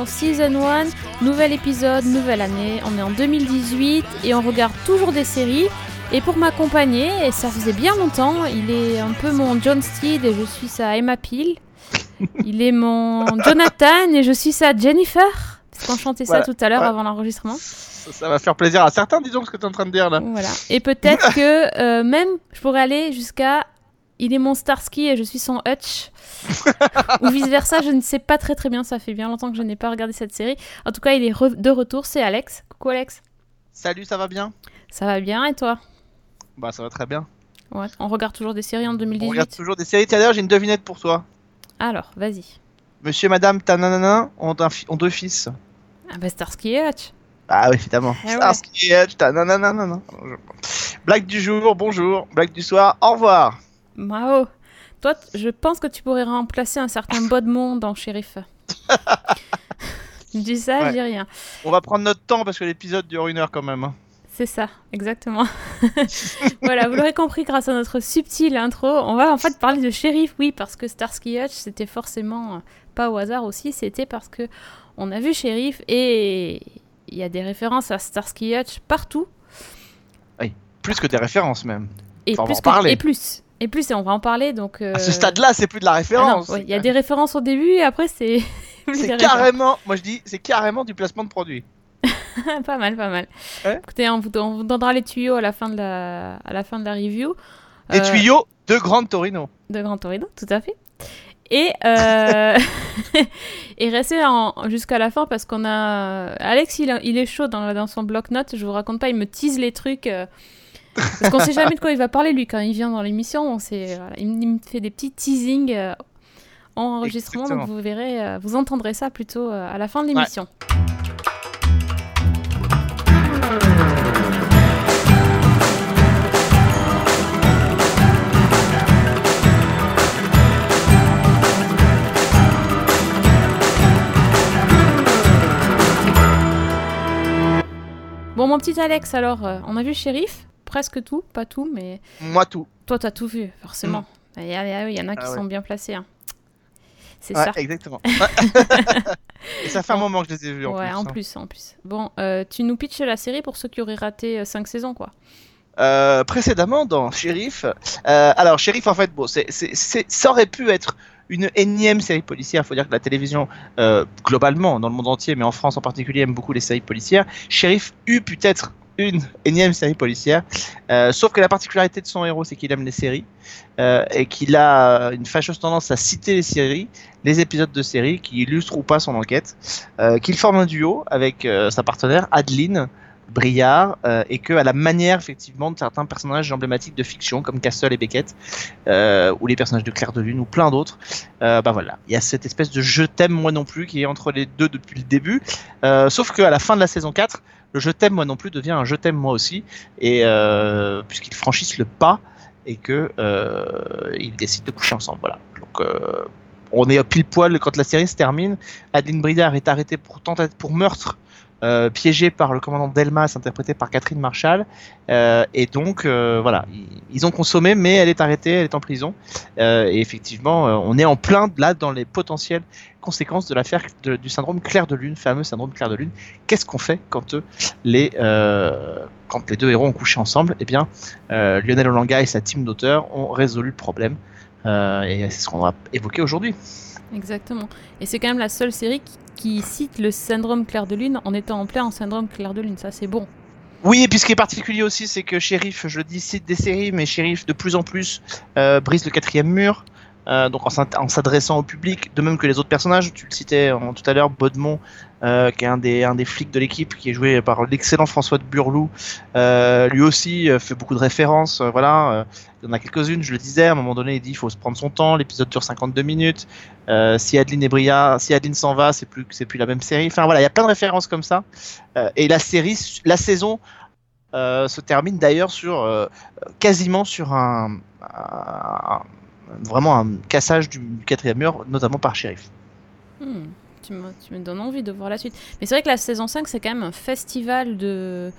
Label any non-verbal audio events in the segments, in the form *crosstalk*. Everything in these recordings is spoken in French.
dans Season 1, nouvel épisode, nouvelle année, on est en 2018 et on regarde toujours des séries. Et pour m'accompagner, et ça faisait bien longtemps, il est un peu mon John Steed et je suis sa Emma Peel. Il est mon *laughs* Jonathan et je suis sa Jennifer. Parce qu'on chantait ça Voilà, tout à l'heure ouais. avant l'enregistrement. Ça, ça va faire plaisir à certains, disons, ce que tu es en train de dire là. Voilà. Et peut-être *laughs* que euh, même je pourrais aller jusqu'à il est mon Starsky et je suis son Hutch. Ou vice versa, je ne sais pas très très bien, ça fait bien longtemps que je n'ai pas regardé cette série. En tout cas, il est re- de retour, c'est Alex. Coucou Alex. Salut, ça va bien? Ça va bien et toi? Bah, ça va très bien. Ouais, on regarde toujours des séries en On 2018. regarde toujours des séries. Tiens, d'ailleurs, j'ai une devinette pour toi. Alors, vas-y. Monsieur et Madame Tananana ont, ont deux fils. Ah bah Starsky et Hutch. Ah oui, évidemment. Eh ouais. Starsky et Hutch, Tananana. Blague du jour, bonjour. Blague du soir, au revoir. Mao. Toi, je pense que tu pourrais remplacer un certain *laughs* Bodemont dans Shérif. je *laughs* dis ça, je dis rien. On va prendre notre temps parce que l'épisode dure une heure quand même. hein. C'est ça, exactement. *laughs* voilà, vous l'aurez compris grâce à notre subtile intro. On va en fait parler de shérif, oui, parce que Starsky Hutch, c'était forcément euh, pas au hasard aussi, c'était parce que on a vu shérif et il y a des références à Starsky Hutch partout. Plus que des références même. Et Enfin, plus que- et plus. Et plus, on va en parler. Donc, euh, À ce stade-là, c'est plus de la ah référence. ouais, Il y a des références au début et après, c'est. *laughs* C'est carrément, moi je dis, c'est carrément du placement de produit. *laughs* pas mal, pas mal. Ouais. Écoutez, on vous, on vous donnera les tuyaux à la fin de la, à la, fin de la review. Des Euh, tuyaux de Grande Torino. De Grand Torino, tout à fait. Et, euh... *laughs* et restez en... jusqu'à la fin parce qu'on a. Alex, il, a- il est chaud dans, dans son bloc-notes. Je vous raconte pas, il me tease les trucs. Euh, Parce qu'on sait jamais de quoi il va parler, lui, quand il vient dans l'émission. On sait, voilà, il, me- fait des petits teasings euh, en enregistrement. Donc vous verrez, euh, vous entendrez ça plutôt euh, à la fin de l'émission. Bon, mon petit Alex, alors, euh, on a vu Shérif, presque tout, pas tout, mais Moi tout. toi, t'as tout vu, forcément. Il y, a- il y en a qui Mm. Ah ouais. sont bien placés. hein. C'est Ouais, ça. exactement. *laughs* Et ça fait un moment que je les ai vus en ouais, plus. en hein. plus, en plus. Bon, euh, tu nous pitches la série pour ceux qui auraient raté 5 saisons, quoi. Euh, précédemment dans Sheriff. euh, alors Sheriff en fait, bon, c'est- ça aurait pu être une énième série policière. Il faut dire que la télévision, euh, globalement, dans le monde entier, mais en France en particulier, aime beaucoup les séries policières. Sheriff eut peut-être une énième série policière, euh, sauf que la particularité de son héros, c'est qu'il aime les séries euh, et qu'il a une fâcheuse tendance à citer les séries, les épisodes de séries qui illustrent ou pas son enquête, euh, qu'il forme un duo avec euh, sa partenaire Adeline. Briard euh, et que à la manière effectivement de certains personnages emblématiques de fiction comme Castle et Beckett euh, ou les personnages de Claire de Lune ou plein d'autres euh, bah voilà il y a cette espèce de je t'aime moi non plus qui est entre les deux depuis le début Euh, sauf que à la fin de la saison 4 le je t'aime moi non plus devient un je t'aime moi aussi. Et euh, puisqu'ils franchissent le pas et que euh, ils décident de coucher ensemble voilà. Donc euh, on est pile poil quand la série se termine Adeline Briard est arrêtée pour tentative pour meurtre euh, piégé par le commandant Delmas, interprété par Catherine Marshall. Euh, et donc, euh, voilà, ils, ont consommé, mais elle est arrêtée, elle est en prison. Et effectivement, on est en plein là dans les potentielles conséquences de l'affaire du syndrome Claire de Lune, fameux syndrome Claire de Lune. Qu'est-ce qu'on fait quand les quand les deux héros ont couché ensemble? Eh bien, Lionel Olanga et sa team d'auteurs ont résolu le problème. Et c'est ce qu'on va évoquer aujourd'hui. Exactement. Et c'est quand même la seule série qui, qui cite le syndrome Claire de Lune en étant en plein syndrome Claire de Lune. Ça, c'est bon. Oui, et puis ce qui est particulier aussi, c'est que Sheriff, je le dis, cite des séries, mais Sheriff de plus en plus euh, brise le quatrième mur. euh, donc en s'adressant au public, de même que les autres personnages. Tu le citais tout à l'heure, Baudemont, euh, qui est un des, un des flics de l'équipe, qui est joué par l'excellent François de Burlou. Euh, lui aussi euh, fait beaucoup de références. voilà, il y en a quelques-unes. Je le disais, à un moment donné, il dit il faut se prendre son temps. L'épisode dure 52 minutes. Si Adeline et Briard, si Adeline s'en va, c'est plus c'est plus la même série. Enfin voilà, il y a plein de références comme ça. Et la série, la saison se termine d'ailleurs sur quasiment sur un, vraiment un cassage du quatrième mur, notamment par Sheriff. Hmm, tu, me, tu me donnes envie de voir la suite. Mais c'est vrai que la saison 5, c'est quand même un festival de,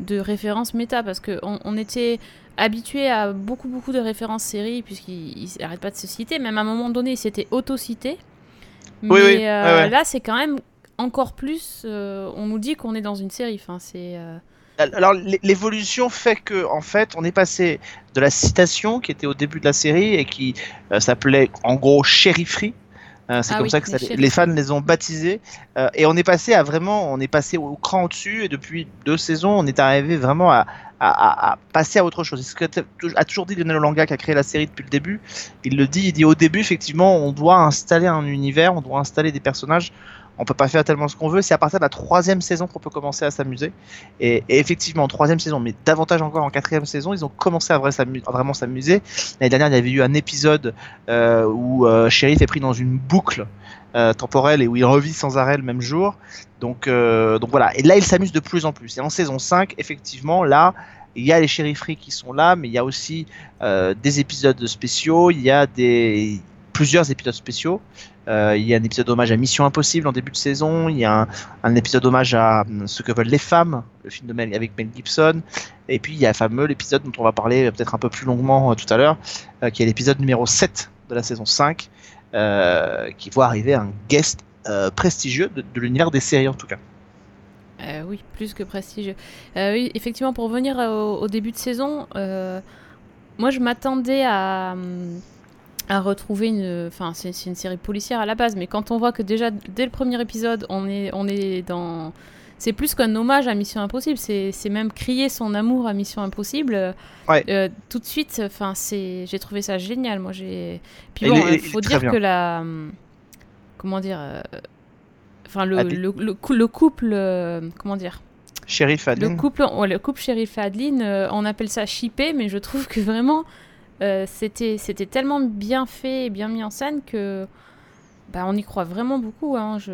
de références méta parce que on, était habitué à beaucoup beaucoup de références séries puisqu'ils n'arrêtent pas de se citer. Même à un moment donné, ils s'étaient auto-cités. Mais Oui, oui, euh, ouais. là, c'est quand même encore plus. euh, on nous dit qu'on est dans une série. Enfin, c'est. euh, Alors l'é- l'évolution fait que en fait on est passé de la citation qui était au début de la série et qui euh, s'appelait en gros shérifferie. Euh, c'est Ah comme oui, ça que les ça- shérifs. les fans les ont baptisés Euh, et on est passé à vraiment on est passé au cran au-dessus et depuis deux saisons on est arrivé vraiment à, à, à- à passer à autre chose. C'est ce que a toujours dit Lionel Olanga qui a créé la série depuis le début. Il le dit, il dit au début effectivement on doit installer un univers, on doit installer des personnages. On peut pas faire tellement ce qu'on veut. C'est à partir de la troisième saison qu'on peut commencer à s'amuser. Et, effectivement, en troisième saison, mais davantage encore en quatrième saison, ils ont commencé à, vraiment s'amuser. L'année dernière, il y avait eu un épisode euh, où euh, Sheriff est pris dans une boucle euh, temporelle et où il revit sans arrêt le même jour. Donc, voilà. Et là, il s'amuse de plus en plus. Et en saison 5, effectivement, là, il y a les shérifferie qui sont là, mais il y a aussi des épisodes spéciaux. Il y a des plusieurs épisodes spéciaux. Euh, il y a un épisode hommage à Mission Impossible en début de saison. Il y a un, un épisode hommage à hum, Ce que veulent les femmes, le film de Mel, avec Mel Gibson. Et puis il y a fameux l'épisode dont on va parler euh, peut-être un peu plus longuement euh, tout à l'heure, euh, qui est l'épisode numéro 7 de la saison 5, euh, qui voit arriver un guest euh, prestigieux de, l'univers des séries en tout cas. Euh, oui, plus que prestigieux. Euh, oui, effectivement, pour revenir au, début de saison, euh, moi je m'attendais à, hum, à retrouver une. Enfin, c'est c'est une série policière à la base, mais quand on voit que déjà dès le premier épisode, on est, on est dans. C'est plus qu'un hommage à Mission Impossible, c'est c'est même crier son amour à Mission Impossible. euh, Ouais. euh, tout de suite, enfin, c'est, j'ai trouvé ça génial. Moi, j'ai. Puis bon, il est faut dire bien. que la. Comment dire euh, Enfin, le, Adeline. le, le cou- le couple. euh, comment dire Sheriff le Adeline. couple, ouais, le couple shérif Adeline, euh, on appelle ça chippé, mais je trouve que vraiment euh, c'était c'était tellement bien fait et bien mis en scène que bah, on y croit vraiment beaucoup. Hein. Je,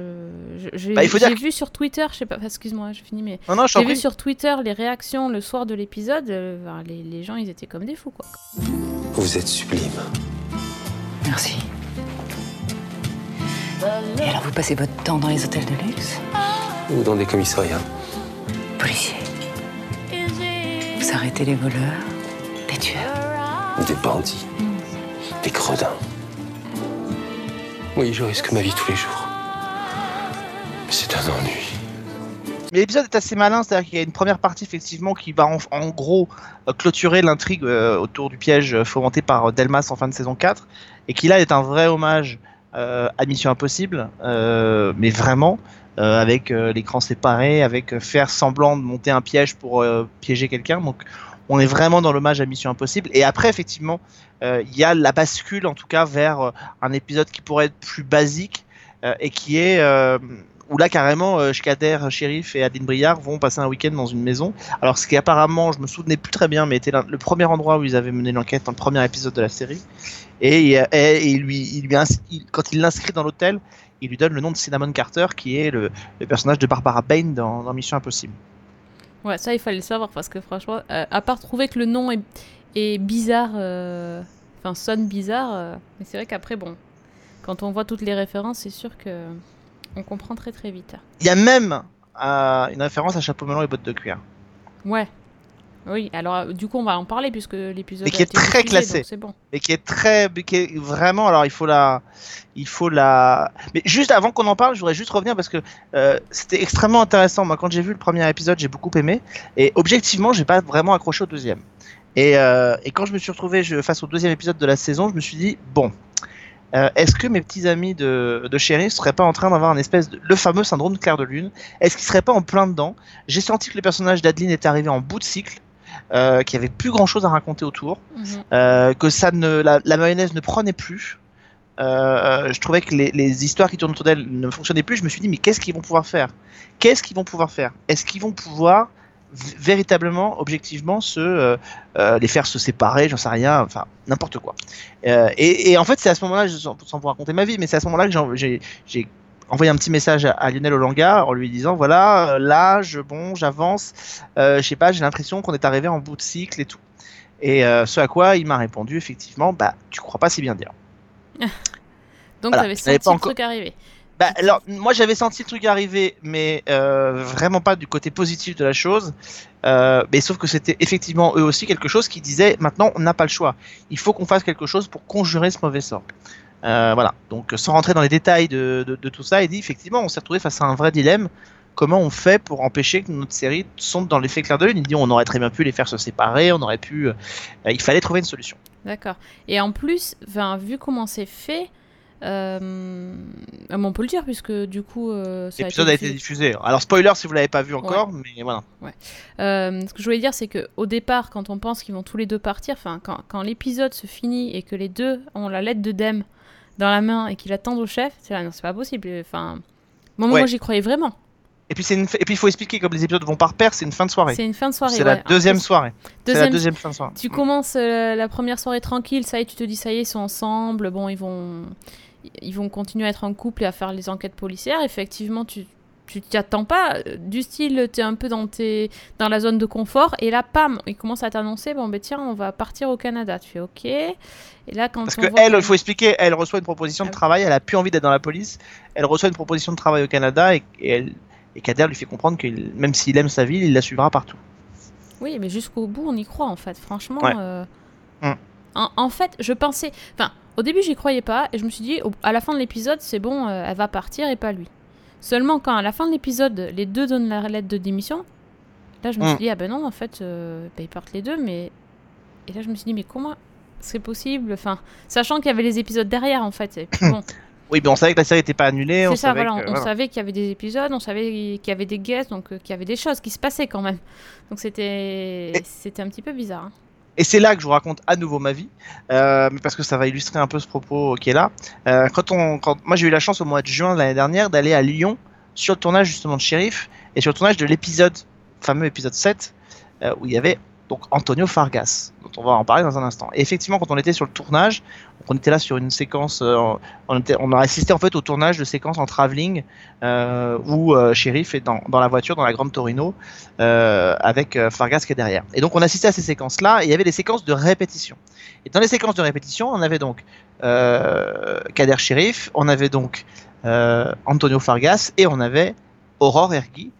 je- j'ai Bah, j'ai que- vu sur Twitter, je sais pas, excuse-moi, je finis, mais Non, non, j'ai vu sur Twitter les réactions le soir de l'épisode. euh, les, les gens, ils étaient comme des fous, quoi. Vous êtes sublime. Merci. Et alors vous passez votre temps dans les hôtels de luxe? Ou dans des commissariats. Policier. Vous arrêtez les voleurs, les tueurs? Des bandits. Des gredins. Oui, je risque ma vie tous les jours. C'est un ennui. Mais l'épisode est assez malin, c'est-à-dire qu'il y a une première partie effectivement qui va en, gros euh, clôturer l'intrigue euh, autour du piège euh, fomenté par Delmas en fin de saison 4, et qui là est un vrai hommage à Mission Impossible, mais vraiment, avec l'écran séparé, avec faire semblant de monter un piège pour piéger quelqu'un. On est vraiment dans l'hommage à Mission Impossible. Et après, effectivement, euh, il y a la bascule en tout cas vers euh, un épisode qui pourrait être plus basique euh, et qui est où là carrément euh, Shkader, et Adeline Briard vont passer un week-end dans une maison. Alors ce qui apparemment, je me souvenais plus très bien, mais était le premier endroit où ils avaient mené l'enquête dans le premier épisode de la série. Et, lui, quand il l'inscrit dans l'hôtel, il lui donne le nom de Cinnamon Carter, qui est le, personnage de Barbara Bain dans Mission Impossible. Ouais, ça, il fallait le savoir parce que franchement, euh, à part trouver que le nom est, est bizarre, euh, enfin, sonne bizarre, euh, mais c'est vrai qu'après, bon, quand on voit toutes les références, c'est sûr que on comprend très très vite. Il y a même une référence à Chapeau melon et bottes de cuir. Ouais. Oui, alors euh, du coup, on va en parler puisque l'épisode Mais qui est très diffusé, classé. C'est bon. mais qui est très qui est vraiment alors il faut la il faut la mais juste avant qu'on en parle je voudrais juste revenir parce que euh, c'était extrêmement intéressant. Moi quand j'ai vu le premier épisode j'ai beaucoup aimé. Et objectivement j'ai pas vraiment accroché au deuxième. Et, euh, et quand je me suis retrouvé je, face au deuxième épisode de la saison je me suis dit bon euh, est-ce que mes petits amis de, de chéri seraient pas en train d'avoir un espèce de le fameux syndrome de clair de lune? Est-ce qu'ils seraient pas en plein dedans? J'ai senti que le personnage d'Adeline était arrivé en bout de cycle, euh, qu'il y avait plus grand chose à raconter autour Mhm. euh, que ça ne, la, la mayonnaise ne prenait plus. Euh, je trouvais que les, les histoires qui tournent autour d'elle ne fonctionnaient plus. Je me suis dit, mais qu'est-ce qu'ils vont pouvoir faire? Qu'est-ce qu'ils vont pouvoir faire? Est-ce qu'ils vont pouvoir véritablement, objectivement, se, euh, les faire se séparer? J'en sais rien, enfin, n'importe quoi. Et, et en fait, c'est à ce moment-là, sans vous raconter ma vie, mais c'est à ce moment-là que j'ai- envoyé un petit message à, Lionel Olanga en lui disant voilà, euh, là, je, bon, j'avance, euh, je sais pas, j'ai l'impression qu'on est arrivé en bout de cycle et tout. Et euh, ce à quoi il m'a répondu effectivement, bah tu crois pas si bien dire. *laughs* Donc, Voilà, n'avais senti pas le truc arriver. Bah alors moi j'avais senti le truc arriver, mais euh, vraiment pas du côté positif de la chose. Mais sauf que c'était effectivement eux aussi quelque chose qui disait maintenant on n'a pas le choix. Il faut qu'on fasse quelque chose pour conjurer ce mauvais sort. Euh, voilà. Donc sans rentrer dans les détails de, de- de tout ça, il dit effectivement on s'est retrouvé face à un vrai dilemme. Comment on fait pour empêcher que notre série sombre dans l'effet clair de lune Il dit on aurait très bien pu les faire se séparer, on aurait pu. euh, il fallait trouver une solution. D'accord. Et en plus, vu comment c'est fait, euh, on peut le dire puisque du coup, euh, L'épisode a été diffusé. Alors spoiler si vous l'avez pas vu encore, mais voilà. Euh, ce que je voulais dire, c'est que au départ, quand on pense qu'ils vont tous les deux partir, enfin, quand, quand l'épisode se finit et que les deux ont la lettre de Dem dans la main et qu'ils attendent au chef, c'est là, non, c'est pas possible. Enfin, moi, Ouais. moi j'y croyais vraiment. Et puis une... et puis il faut expliquer comme les épisodes vont par paire, c'est une fin de soirée. C'est une fin de soirée. C'est la deuxième plus, soirée. C'est la deuxième- deuxième fin de soirée. Tu commences euh, la première soirée tranquille, ça y est, tu te dis ça y est, ils sont ensemble. Bon, ils vont, ils vont continuer à être en couple et à faire les enquêtes policières. Effectivement, tu tu t'y attends pas. Du style, tu es un peu dans, tes, dans la zone de confort. Et là, pam, ils commencent à t'annoncer bon, ben tiens, on va partir au Canada. Tu fais OK. Et là, quand Parce on que voit elle, que- il faut expliquer, elle reçoit une proposition de Ah travail, elle a plus envie d'être dans la police, elle reçoit une proposition de travail au Canada et, et elle et Kader lui fait comprendre que même s'il aime sa ville, il la suivra partout. Oui, mais jusqu'au bout, on y croit en fait. Franchement. Ouais. euh, Mm. En, en fait, je pensais. Enfin, au début, j'y croyais pas. Et je me suis dit, au- à la fin de l'épisode, c'est bon, euh, elle va partir et pas lui. Seulement, quand à la fin de l'épisode, les deux donnent la lettre de démission, là, je me Mm. suis dit, ah ben non, en fait, euh, ben, ils partent les deux. Mais. Et là, je me suis dit, mais comment c'est possible? Enfin, sachant qu'il y avait les épisodes derrière, en fait. Et puis bon, *coughs* Oui, mais on savait que la série n'était pas annulée, on c'est ça, savait voilà. que- On voilà. savait qu'il y avait des épisodes, on savait qu'il y avait des guests, donc euh, qu'il y avait des choses qui se passaient quand même. Donc c'était c'était un petit peu bizarre. hein. Et c'est là que je vous raconte à nouveau ma vie, euh, parce que ça va illustrer un peu ce propos qui est là. Euh, quand on, quand, moi, j'ai eu la chance au mois de juin de l'année dernière d'aller à Lyon sur le tournage justement de Sheriff et sur le tournage de l'épisode, fameux épisode 7, euh, où il y avait donc Antonio Fargas, dont on va en parler dans un instant. Et effectivement, quand on était sur le tournage, on était là sur une séquence, euh, on, a assisté en fait au tournage de séquences en travelling euh, où euh, Sheriff est dans, la voiture, dans la Grande Torino, euh, avec euh, Fargas qui est derrière. Et donc on assistait à ces séquences-là, et il y avait des séquences de répétition. Et dans les séquences de répétition, on avait donc Kader Sheriff, on avait donc Antonio Fargas, et on avait Aurore Ergui,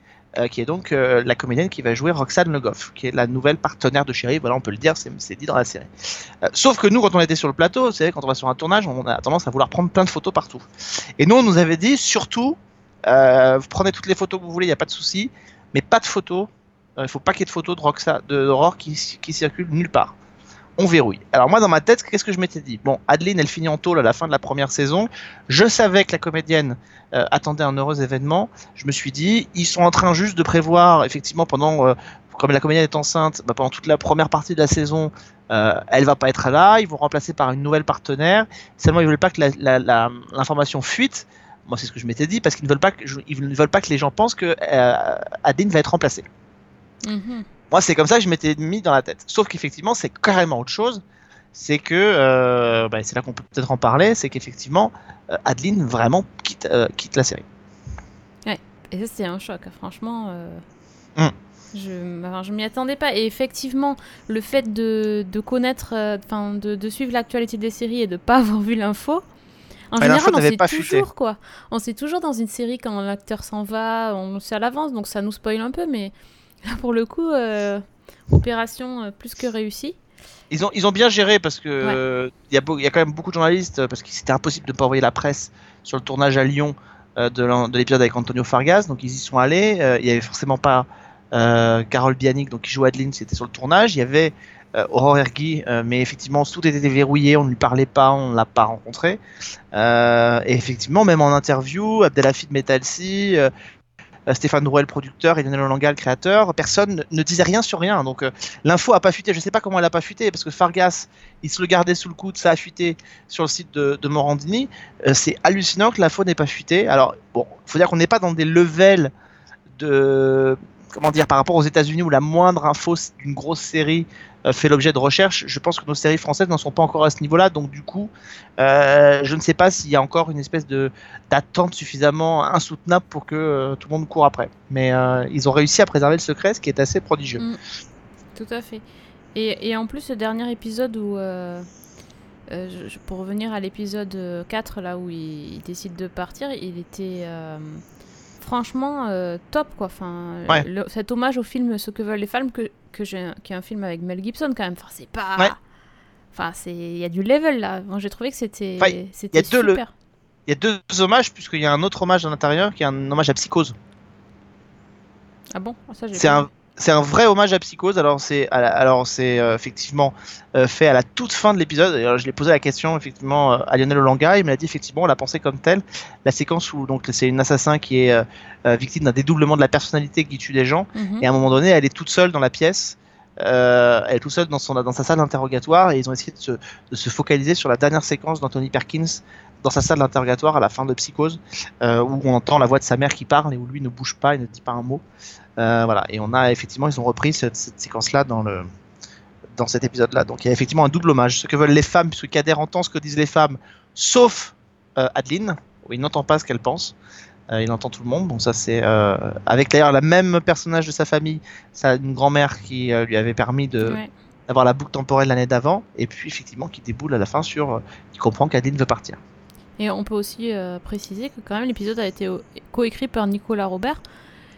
qui est donc euh, la comédienne qui va jouer Roxane Le Goff, qui est la nouvelle partenaire de Sheriff, voilà on peut le dire, c'est dit dans la série. Euh, sauf que nous, quand on était sur le plateau, vous savez, quand on va sur un tournage, on a tendance à vouloir prendre plein de photos partout. Et nous, on nous avait dit, surtout, euh, vous prenez toutes les photos que vous voulez, il n'y a pas de souci, mais pas de photos. euh, Il faut pas qu'il y ait de photos de Roxa, de qui circulent nulle part. On verrouille. Alors moi, dans ma tête, qu'est-ce que je m'étais dit? Bon, Adeline, elle finit en tôle à la fin de la première saison. Je savais que la comédienne euh, attendait un heureux événement. Je me suis dit, ils sont en train juste de prévoir, effectivement, pendant, euh, comme la comédienne est enceinte, bah, pendant toute la première partie de la saison, euh, elle va pas être là. Ils vont remplacer par une nouvelle partenaire. Seulement, ils veulent pas que l'information fuite. Moi, c'est ce que je m'étais dit parce qu'ils ne veulent pas que ils ne veulent pas que les gens pensent que euh, Adeline va être remplacée. Mhm. Moi, c'est comme ça que je m'étais mis dans la tête. Sauf qu'effectivement, c'est carrément autre chose. C'est que, euh, bah, c'est là qu'on peut peut-être en parler, c'est qu'effectivement, euh, Adeline vraiment quitte, euh, quitte la série. Et ça, c'était un choc, franchement. euh, Mm. Je, enfin, je m'y attendais pas. Et effectivement, le fait de, de connaître, enfin, de, de suivre l'actualité des séries et de pas avoir vu l'info. En Ouais, général, on sait toujours quoi. On sait toujours dans une série quand l'acteur s'en va, on le sait à l'avance, donc ça nous spoil un peu. Mais *laughs* pour le coup, euh, opération euh, plus que réussie. Ils ont, ils ont bien géré parce que euh, il y, a y quand même beaucoup de journalistes, parce que c'était impossible de ne pas envoyer la presse sur le tournage à Lyon de l'épisode avec Antonio Fargas, donc ils y sont allés. Il y avait forcément pas Carole Bianic, donc qui joue Adeline, c'était sur le tournage. Il y avait Aurore Ergui, mais effectivement tout était verrouillé, on ne lui parlait pas, on ne l'a pas rencontré. Et effectivement, même en interview, Abdelhafid Metalsi, Stéphane Drouel, producteur, et Lionel Olanga, le créateur, personne ne- ne disait rien sur rien. Donc euh, l'info a pas fuité. Je sais pas comment elle a pas fuité parce que Fargas, il se le gardait sous le coude, ça a fuité sur le site de, de Morandini. Euh, c'est hallucinant que l'info n'ait pas fuité. Alors bon, faut dire qu'on n'est pas dans des levels de comment dire par rapport aux États-Unis où la moindre info d'une grosse série euh, fait l'objet de recherche. Je pense que nos séries françaises n'en sont pas encore à ce niveau-là. Donc du coup, euh, je ne sais pas s'il y a encore une espèce d'attente suffisamment insoutenable pour que euh, tout le monde court après. Mais ils ont réussi à préserver le secret, ce qui est assez prodigieux. Mm. Tout à fait. Et, en plus, le dernier épisode où. pour revenir à l'épisode euh, 4, là où il décide de partir, il était. Franchement euh, top quoi. Enfin, Ouais. le- cet hommage au film Ce que veulent les femmes, que, que j'ai, qui est un film avec Mel Gibson quand même. Enfin, c'est pas. Ouais. Enfin, c'est il y a du level là. Moi, j'ai trouvé que c'était Enfin, c'était y a deux le- super. Il y a deux hommages, puisqu'il y a un autre hommage à l'intérieur qui est un hommage à Psychose. Ah bon? Ah, ça, j'ai C'est un. C'est un vrai hommage à Psychose. Alors c'est, alors c'est euh, effectivement euh, fait à la toute fin de l'épisode. Je l'ai posé la question effectivement euh, à Lionel Olanga. Il me l'a dit effectivement, on l'a pensé comme tel. La séquence où donc c'est une assassin qui est euh, victime d'un dédoublement de la personnalité qui tue des gens. Mhm. Et à un moment donné, elle est toute seule dans la pièce. Elle est toute seule dans, son, dans sa salle d'interrogatoire et ils ont essayé de se, de se focaliser sur la dernière séquence d'Anthony Perkins dans sa salle d'interrogatoire à la fin de Psychose, euh, où on entend la voix de sa mère qui parle et où lui ne bouge pas et ne dit pas un mot. Euh, voilà. Et on a effectivement, ils ont repris cette, cette séquence-là dans le dans cet épisode-là. Donc il y a effectivement un double hommage. Ce que veulent les femmes, puisque Kader entend ce que disent les femmes, sauf euh, Adeline, où il n'entend pas ce qu'elle pense. Il entend tout le monde. Bon, ça c'est avec d'ailleurs la même personnage de sa famille, ça une grand-mère qui lui avait permis de Ouais. d'avoir la boucle temporelle l'année d'avant, et puis effectivement qui déboule à la fin sur, euh, qui comprend qu'Adeline veut partir. Et on peut aussi euh, préciser que quand même l'épisode a été coécrit par Nicolas Robert.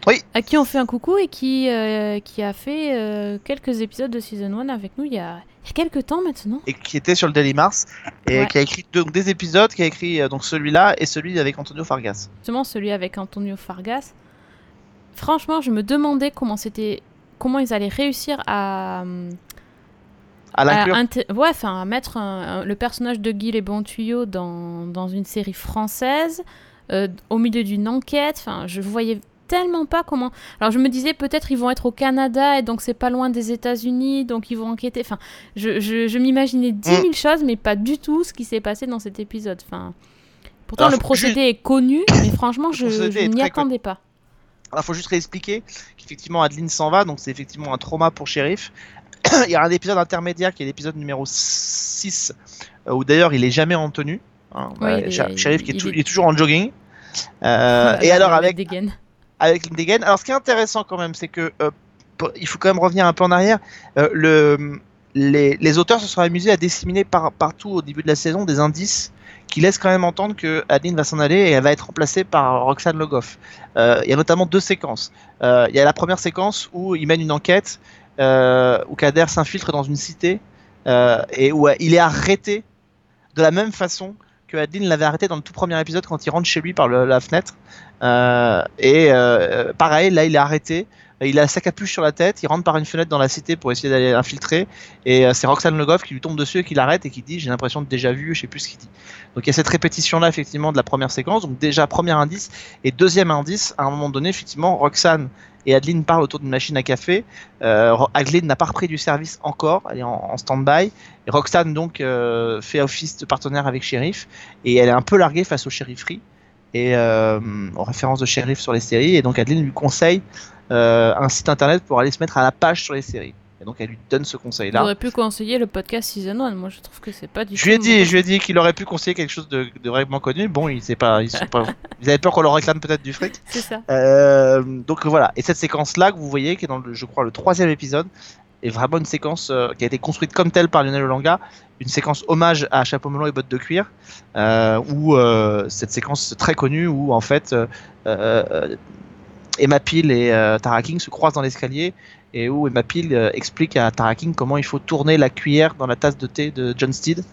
Oui. À qui on fait un coucou et qui, euh, qui a fait euh, quelques épisodes de Season 1 avec nous il y a, il y a quelques temps maintenant. Et qui était sur le Daily Mars et Ouais. qui a écrit deux- des épisodes, qui a écrit donc celui-là et celui avec Antonio Fargas. Justement celui avec Antonio Fargas. Franchement, je me demandais comment c'était comment ils allaient réussir à, À l'inclure. ouais, enfin, mettre un- un- le personnage de Guy les bons tuyaux dans, dans une série française, euh, au milieu d'une enquête. Enfin, je voyais tellement pas comment. Alors je me disais peut-être ils vont être au Canada et donc c'est pas loin des États-Unis, donc ils vont enquêter. Enfin, je, je, je m'imaginais 10 000 choses, mais pas du tout ce qui s'est passé dans cet épisode. Enfin, pourtant Alors, le procédé est connu, mais franchement *coughs* je, n'y attendais pas. Alors, faut juste réexpliquer qu'effectivement Adeline s'en va, donc c'est effectivement un trauma pour Sheriff. *coughs* il y a un épisode intermédiaire qui est l'épisode numéro 6, euh, où d'ailleurs il est jamais en tenue. hein. Oui, Euh, il est- qui est, il tou- est- il est toujours en jogging. Euh, et alors avec dégaine. avec Lindegan. Alors, ce qui est intéressant quand même, c'est que euh, pour- il faut quand même revenir un peu en arrière. Euh, le, les, les auteurs se sont amusés à disséminer par, partout au début de la saison des indices qui laissent quand même entendre que Adeline va s'en aller et elle va être remplacée par Roxane Logoff. Il y a notamment deux séquences. Il y a la première séquence où il mène une enquête où Kader s'infiltre dans une cité euh, et où euh, il est arrêté de la même façon que Adeline l'avait arrêté dans le tout premier épisode quand il rentre chez lui par la fenêtre. Euh, et euh, pareil, là, il est arrêté. Il a sa capuche sur la tête. Il rentre par une fenêtre dans la cité pour essayer d'aller l'infiltrer. Et euh, c'est Roxane Le Goff qui lui tombe dessus et qui l'arrête et qui dit J'ai l'impression de déjà vu, je sais plus ce qu'il dit. Donc il y a cette répétition-là, effectivement, de la première séquence. Donc déjà, premier indice. Et deuxième indice, à un moment donné, effectivement, Roxane et Adeline parlent autour d'une machine à café. Euh, Adeline n'a pas repris du service encore. Elle est en, en stand-by. Roxane, donc, euh, fait office de partenaire avec Sheriff. Et elle est un peu larguée face au shérifferie et euh, aux références de shérif sur les séries. Et donc Adeline lui conseille euh, un site internet pour aller se mettre à la page sur les séries. Et donc elle lui donne ce conseil-là. auriez pu conseiller le podcast Season 1. Moi je trouve que c'est pas du Je lui ai tout- dit, je lui ai dit qu'il aurait pu conseiller quelque chose de, de vraiment connu. Bon, il sait pas, ils sont pas, *laughs* ils avaient peur qu'on leur réclame peut-être du fric. C'est ça. Euh, donc voilà. Et cette séquence-là que vous voyez, qui est dans le, je crois, le troisième épisode, est vraiment une séquence euh, qui a été construite comme telle par Lionel Olanga, une séquence hommage à Chapeau melon et bottes de cuir, euh, où cette séquence très connue où en fait Emma Peel et euh, Tara King se croisent dans l'escalier et où Emma Peel euh, explique à Tara King comment il faut tourner la cuillère dans la tasse de thé de John Steed.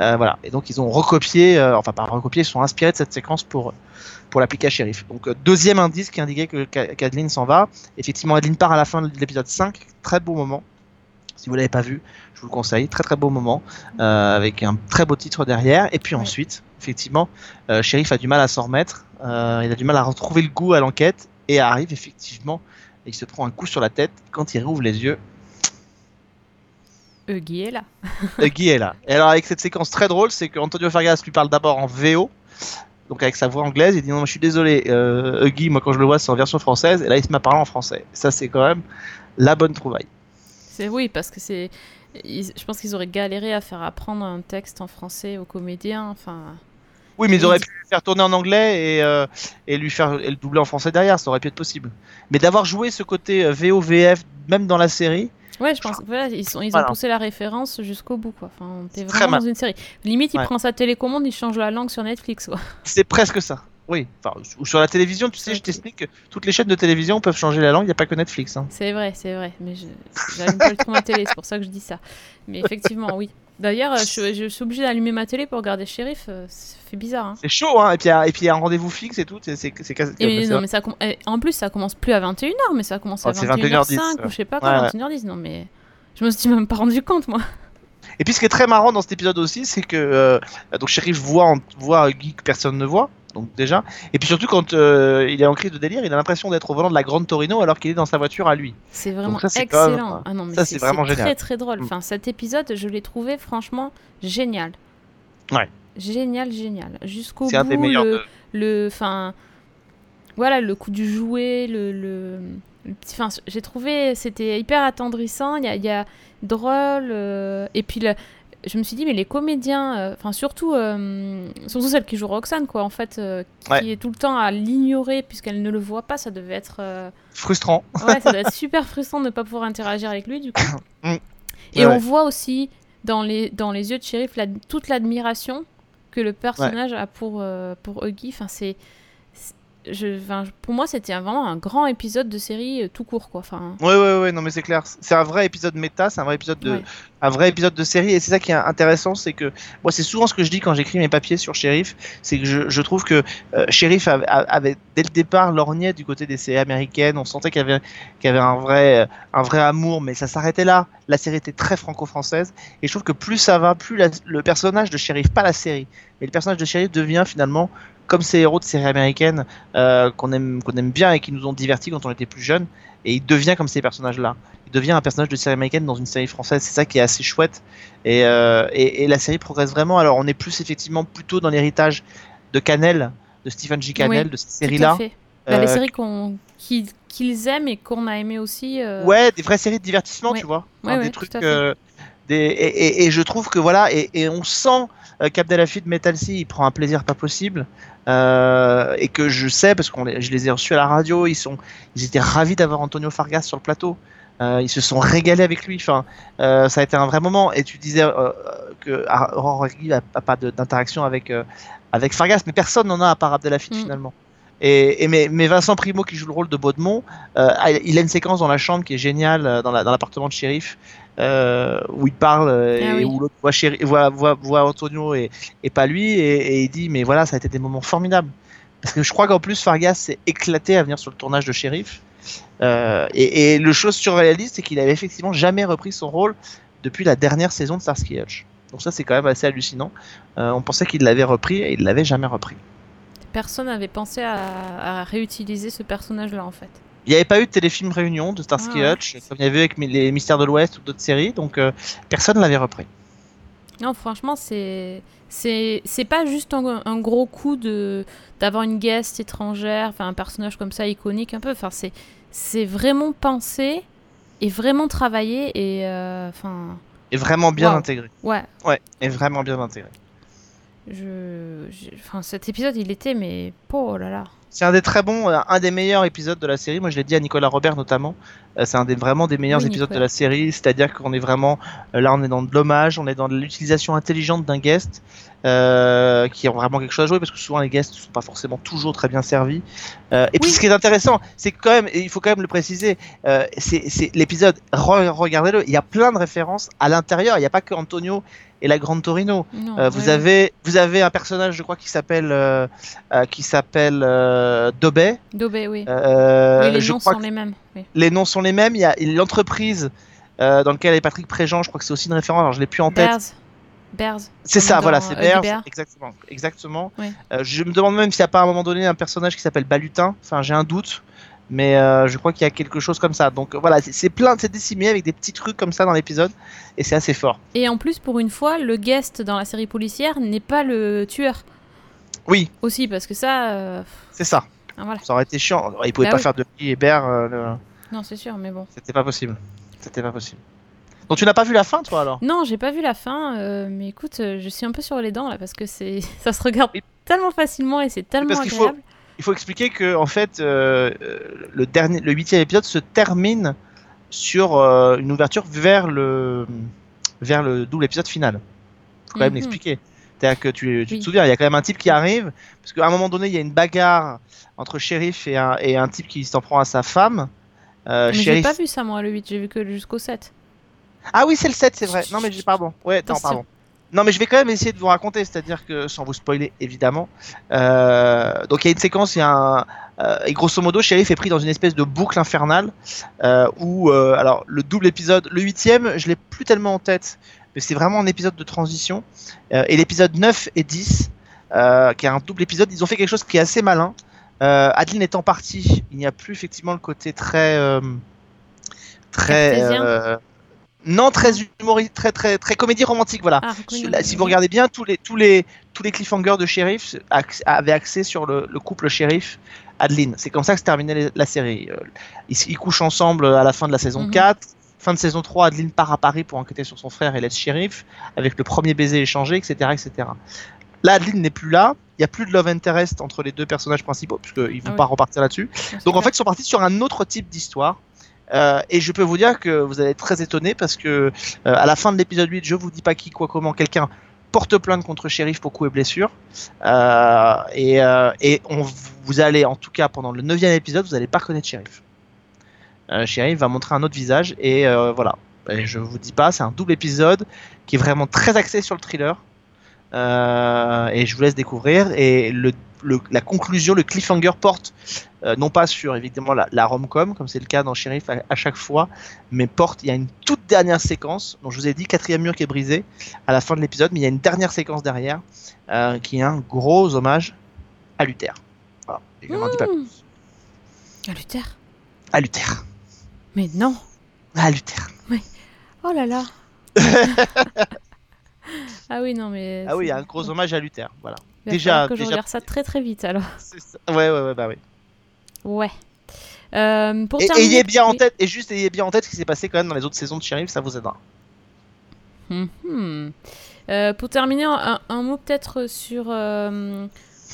Euh, voilà. Et donc ils ont recopié, euh, enfin pas recopié, ils sont inspirés de cette séquence pour pour l'appliquer à Sheriff. Donc euh, deuxième indice qui indiquait que Ka- qu'Adeline s'en va. Effectivement, Adeline part à la fin de l'épisode 5, très beau moment. Si vous l'avez pas vu, je vous le conseille, très très beau moment, avec un très beau titre derrière. Et puis ensuite, effectivement, Sheriff a du mal à s'en remettre, il a du mal à retrouver le goût à l'enquête, et arrive effectivement, et il se prend un coup sur la tête quand il rouvre les yeux. Huggy est là. *laughs* Guy est là. Et alors avec cette séquence très drôle, c'est que Antonio Fargas lui parle d'abord en VO, donc avec sa voix anglaise, il dit non, je suis désolé, euh, Huggy, moi quand je le vois c'est en version française, et là il se m'a parlé en français. Ça c'est quand même la bonne trouvaille. C'est oui, parce que c'est. Je pense qu'ils auraient galéré à faire apprendre un texte en français aux comédiens. Enfin, Oui, mais ils auraient pu le faire tourner en anglais et, euh, et lui faire et le doubler en français derrière, ça aurait pu être possible. Mais d'avoir joué ce côté euh, VO VF même dans la série, ouais, je pense. Voilà, ils, sont, ils Voilà. ont poussé la référence jusqu'au bout, quoi. Enfin, t'es vraiment dans une série. Limite, il Ouais. prend sa télécommande, il change la langue sur Netflix, quoi. c'est presque ça. Oui, enfin, ou sur la télévision, tu sais, je t'explique que toutes les chaînes de télévision peuvent changer la langue, il n'y a pas que Netflix. Hein. C'est vrai, c'est vrai. Mais je j'allume pas le ton ma télé, c'est pour ça que je dis ça. Mais effectivement, oui. D'ailleurs, euh, je, je suis obligée d'allumer ma télé pour regarder Sheriff. euh, Ça fait bizarre. Hein. C'est chaud, hein, et puis il y a- et puis il y a un rendez-vous fixe et tout, c'est c'est- c'est casse- Et mais c'est- non, mais ça comm- en plus, ça commence plus à 21h, mais ça commence à Oh, c'est 21h05 21h10, ou je sais pas ouais. quoi, Ouais, 21h10. Non, mais je me suis même pas rendu compte, moi. Et puis ce qui est très marrant dans cet épisode aussi, c'est que euh, donc Sheriff voit, en- voit Guy que personne ne voit, donc déjà. Et puis surtout quand euh, il est en crise de délire, il a l'impression d'être au volant de la Grande Torino alors qu'il est dans sa voiture à lui. C'est vraiment ça, même- excellent. ah non, mais ça, c'est vraiment très génial. très drôle. Mm. Enfin, cet épisode, je l'ai trouvé franchement génial. Ouais. Génial, génial. Jusqu'au bout, C'est un des meilleurs. le, de- le, enfin, voilà, le coup du jouet, le, le, enfin, j'ai trouvé, c'était hyper attendrissant. Il y a, il y a drôle, euh, et puis le, je me suis dit, mais les comédiens, euh, enfin surtout, euh, surtout celle qui joue Roxane, quoi, en fait, euh, qui Ouais. est tout le temps à l'ignorer puisqu'elle ne le voit pas, ça devait être, euh, Frustrant. ouais, ça doit *laughs* être super frustrant de ne pas pouvoir interagir avec lui, du coup. *coughs* Mm. Et Ouais. on voit aussi dans les, dans les yeux de Sheriff la- toute l'admiration que le personnage a pour, pour Huggy. Enfin, c'est- je, pour moi, c'était vraiment un grand épisode de série euh, tout court, quoi. Enfin, Ouais, ouais, ouais, non, mais c'est clair. C'est un vrai épisode méta, c'est un vrai épisode de, Ouais. un vrai épisode de série. Et c'est ça qui est intéressant, c'est que moi, c'est souvent ce que je dis quand j'écris mes papiers sur Sheriff, c'est que je, je trouve que euh, Sheriff avait, avait dès le départ lorgnait du côté des séries américaines. On sentait qu'il y avait, qu'il y avait un vrai, euh, un vrai amour, mais ça s'arrêtait là. La série était très franco-française. Et je trouve que plus ça va, plus la- le personnage de Sheriff, pas la série, mais le personnage de Sheriff devient finalement comme ces héros de séries américaines euh, qu'on aime, qu'on aime bien et qui nous ont divertis quand on était plus jeunes. Et il devient comme ces personnages-là. Il devient un personnage de série américaine dans une série française. C'est ça qui est assez chouette. Et, euh, et, et la série progresse vraiment. Alors on est plus effectivement plutôt dans l'héritage de Cannell, de Stephen J. Cannell, Oui, de cette série-là. Bah, les Euh, séries qu'on, qu'ils aiment et qu'on a aimé aussi. euh, Ouais, des vraies séries de divertissement, Ouais. tu vois. Ouais, Enfin, ouais, des trucs. euh, des, et, et- et je trouve que voilà, et, et on sent euh, qu'Abdelhafid Metalsi, il prend un plaisir pas possible. euh, et que je sais, parce que je les ai reçus à la radio, ils, sont, ils étaient ravis d'avoir Antonio Fargas sur le plateau. Euh, ils se sont régalés avec lui. Enfin, euh, ça a été un vrai moment. Et tu disais euh, que Aurore n'a pas de- d'interaction avec, avec Fargas, mais personne n'en a à part Abdelhafid Mm. finalement. Et, et mais, mais Vincent Primo qui joue le rôle de Baudemont, il a une séquence dans la chambre qui est géniale la- dans l'appartement de shérif euh, où il parle euh, Ah et oui. où l'autre voit, voit, voit, voit Antonio et, et pas lui et, et il dit mais voilà ça a été des moments formidables. Parce que je crois qu'en plus Fargas s'est éclaté à venir sur le tournage de shérif Euh, et, et le chose surréaliste c'est qu'il avait effectivement jamais repris son rôle depuis la dernière saison de Starsky Hutch. Donc ça c'est quand même assez hallucinant. Euh, on pensait qu'il l'avait repris et il l'avait jamais repris. Personne n'avait pensé à, à réutiliser ce personnage-là, en fait. Il n'y avait pas eu de téléfilm réunion de Starsky Ah. Hutch, comme il y avait eu avec les Mystères de l'Ouest ou d'autres séries, donc euh, personne ne l'avait repris. Non, franchement, c'est c'est pas juste un, un gros coup de d'avoir une guest étrangère, enfin un personnage comme ça iconique un peu. Enfin, c'est c'est vraiment pensé et vraiment travaillé et euh, enfin Et vraiment bien Wow. intégré. ouais. Ouais, et vraiment bien intégré. Je, je- enfin cet épisode, il était mais oh là là. C'est un des très bons, euh, un des meilleurs épisodes de la série. Moi, je l'ai dit à Nicolas Robert notamment. Euh, c'est un des vraiment des meilleurs Oui, épisodes Nicolas. de la série. C'est-à-dire qu'on est vraiment euh, là, on est dans de l'hommage, on est dans l'utilisation intelligente d'un guest euh, qui ont vraiment quelque chose à jouer parce que souvent les guests ne sont pas forcément toujours très bien servis. Euh, et puis ce qui est intéressant, c'est quand même, et il faut quand même le préciser, euh, c'est l'épisode. re- Regardez-le, il y a plein de références à l'intérieur. Il n'y a pas que Antonio et la Grande Torino. Non, vous avez vous avez un personnage, je crois, qui s'appelle qui s'appelle Dobet. Dobé, oui. Oui, les je noms crois sont les mêmes. oui. les noms sont les mêmes. Il y a l'entreprise dans laquelle est Patrick Préjean. Je crois que c'est aussi une référence. Alors je l'ai plus en tête. Bears. Bears. C'est ça, voilà, c'est euh, Bears. Bear. Exactement, exactement. Euh, je me demande même s'il n'y a pas à un moment donné un personnage qui s'appelle Balutin. Enfin, j'ai un doute. Mais euh, je crois qu'il y a quelque chose comme ça. Donc voilà, c'est- plein, c'est décimé avec des petits trucs comme ça dans l'épisode, et c'est assez fort. Et en plus, pour une fois, le guest dans la série policière n'est pas le tueur. Oui, Aussi, parce que ça. euh, c'est ça. ah, voilà. Ça aurait été chiant. Il pouvait Bah pas oui. faire de euh, le- Non, c'est sûr, mais bon. C'était pas possible. C'était pas possible. Donc tu n'as pas vu la fin, toi alors? Non, j'ai pas vu la fin, euh, mais écoute, euh, je suis un peu sur les dents là parce que c'est, *laughs* ça se regarde tellement facilement et c'est tellement parce faut- agréable. Il faut expliquer que en fait, euh, le dernier, le huitième épisode se termine sur euh, une ouverture vers le vers le double épisode final. Faut quand même Mhm. l'expliquer. C'est-à-dire que tu, tu Oui. te souviens, il y a quand même un type qui arrive, parce qu'à un moment donné, il y a une bagarre entre shérif et un, et un type qui s'en prend à sa femme. Euh, Mais j'ai pas vu ça, moi, le 8. J'ai vu que jusqu'au 7. Ah oui, c'est le 7, c'est vrai. Non, mais pardon. Ouais, non, pardon. Non, mais je vais quand même essayer de vous raconter, c'est-à-dire que sans vous spoiler évidemment. Euh, donc il y a une séquence, il y a un euh, et grosso modo, shérif est pris dans une espèce de boucle infernale euh, où alors le double épisode, le huitième, je l'ai plus tellement en tête, mais c'est vraiment un épisode de transition. Et l'épisode 9 et 10, euh, qui est un double épisode, ils ont fait quelque chose qui est assez malin. Adeline étant partie, il n'y a plus effectivement le côté très très non très humoristique, très très très comédie romantique voilà. Ah, si vous regardez bien, tous les, tous les, tous les cliffhangers de shérif ac- avaient accès sur le, le couple shérif Adeline. C'est comme ça que se terminait la série. Euh, Ils, ils couchent ensemble à la fin de la saison Mhm. 4. Fin de saison 3, Adeline part à Paris pour enquêter sur son frère et laisse shérif, avec le premier baiser échangé, etc. etc. Là, Adeline n'est plus là. Il n'y a plus de love interest entre les deux personnages principaux, puisqu'ils vont Ah pas repartir là-dessus. Donc en fait, ils sont partis sur un autre type d'histoire. Euh, et je peux vous dire que vous allez être très étonné parce que euh, à la fin de l'épisode 8, je vous dis pas qui, quoi, comment, quelqu'un porte plainte contre shérif pour coups et blessures. Euh, et on, vous allez, en tout cas pendant le 9 épisode, vous allez pas reconnaître shérif. Shérif va montrer un autre visage et voilà. Et je vous dis pas, c'est un double épisode qui est vraiment très axé sur le thriller. Et je vous laisse découvrir. Et la conclusion, le cliffhanger porte euh, non pas sur évidemment la, la rom-com, comme c'est le cas dans Sheriff à, à chaque fois, mais porte, il y a une toute dernière séquence, dont je vous ai dit, quatrième mur qui est brisé à la fin de l'épisode, mais il y a une dernière séquence derrière euh, qui est un gros hommage à Luther. Voilà. Je n'en dis pas Mmh. plus. Ah, Luther? À Luther. Mais non. À Luther. Oh là là. *laughs* ah oui, non, mais. Ah oui, il y a un gros hommage à Luther. Voilà. Déjà- que je déjà- regarde ça très très vite alors. Ça. Ouais, ouais, ouais, bah oui. Ouais. Euh, pour Et terminer- ayez bien en tête, et juste ayez bien en tête ce qui s'est passé quand même dans les autres saisons de Sheriff, ça vous aidera. Mhm. Euh, pour terminer, un, un mot peut-être sur, euh,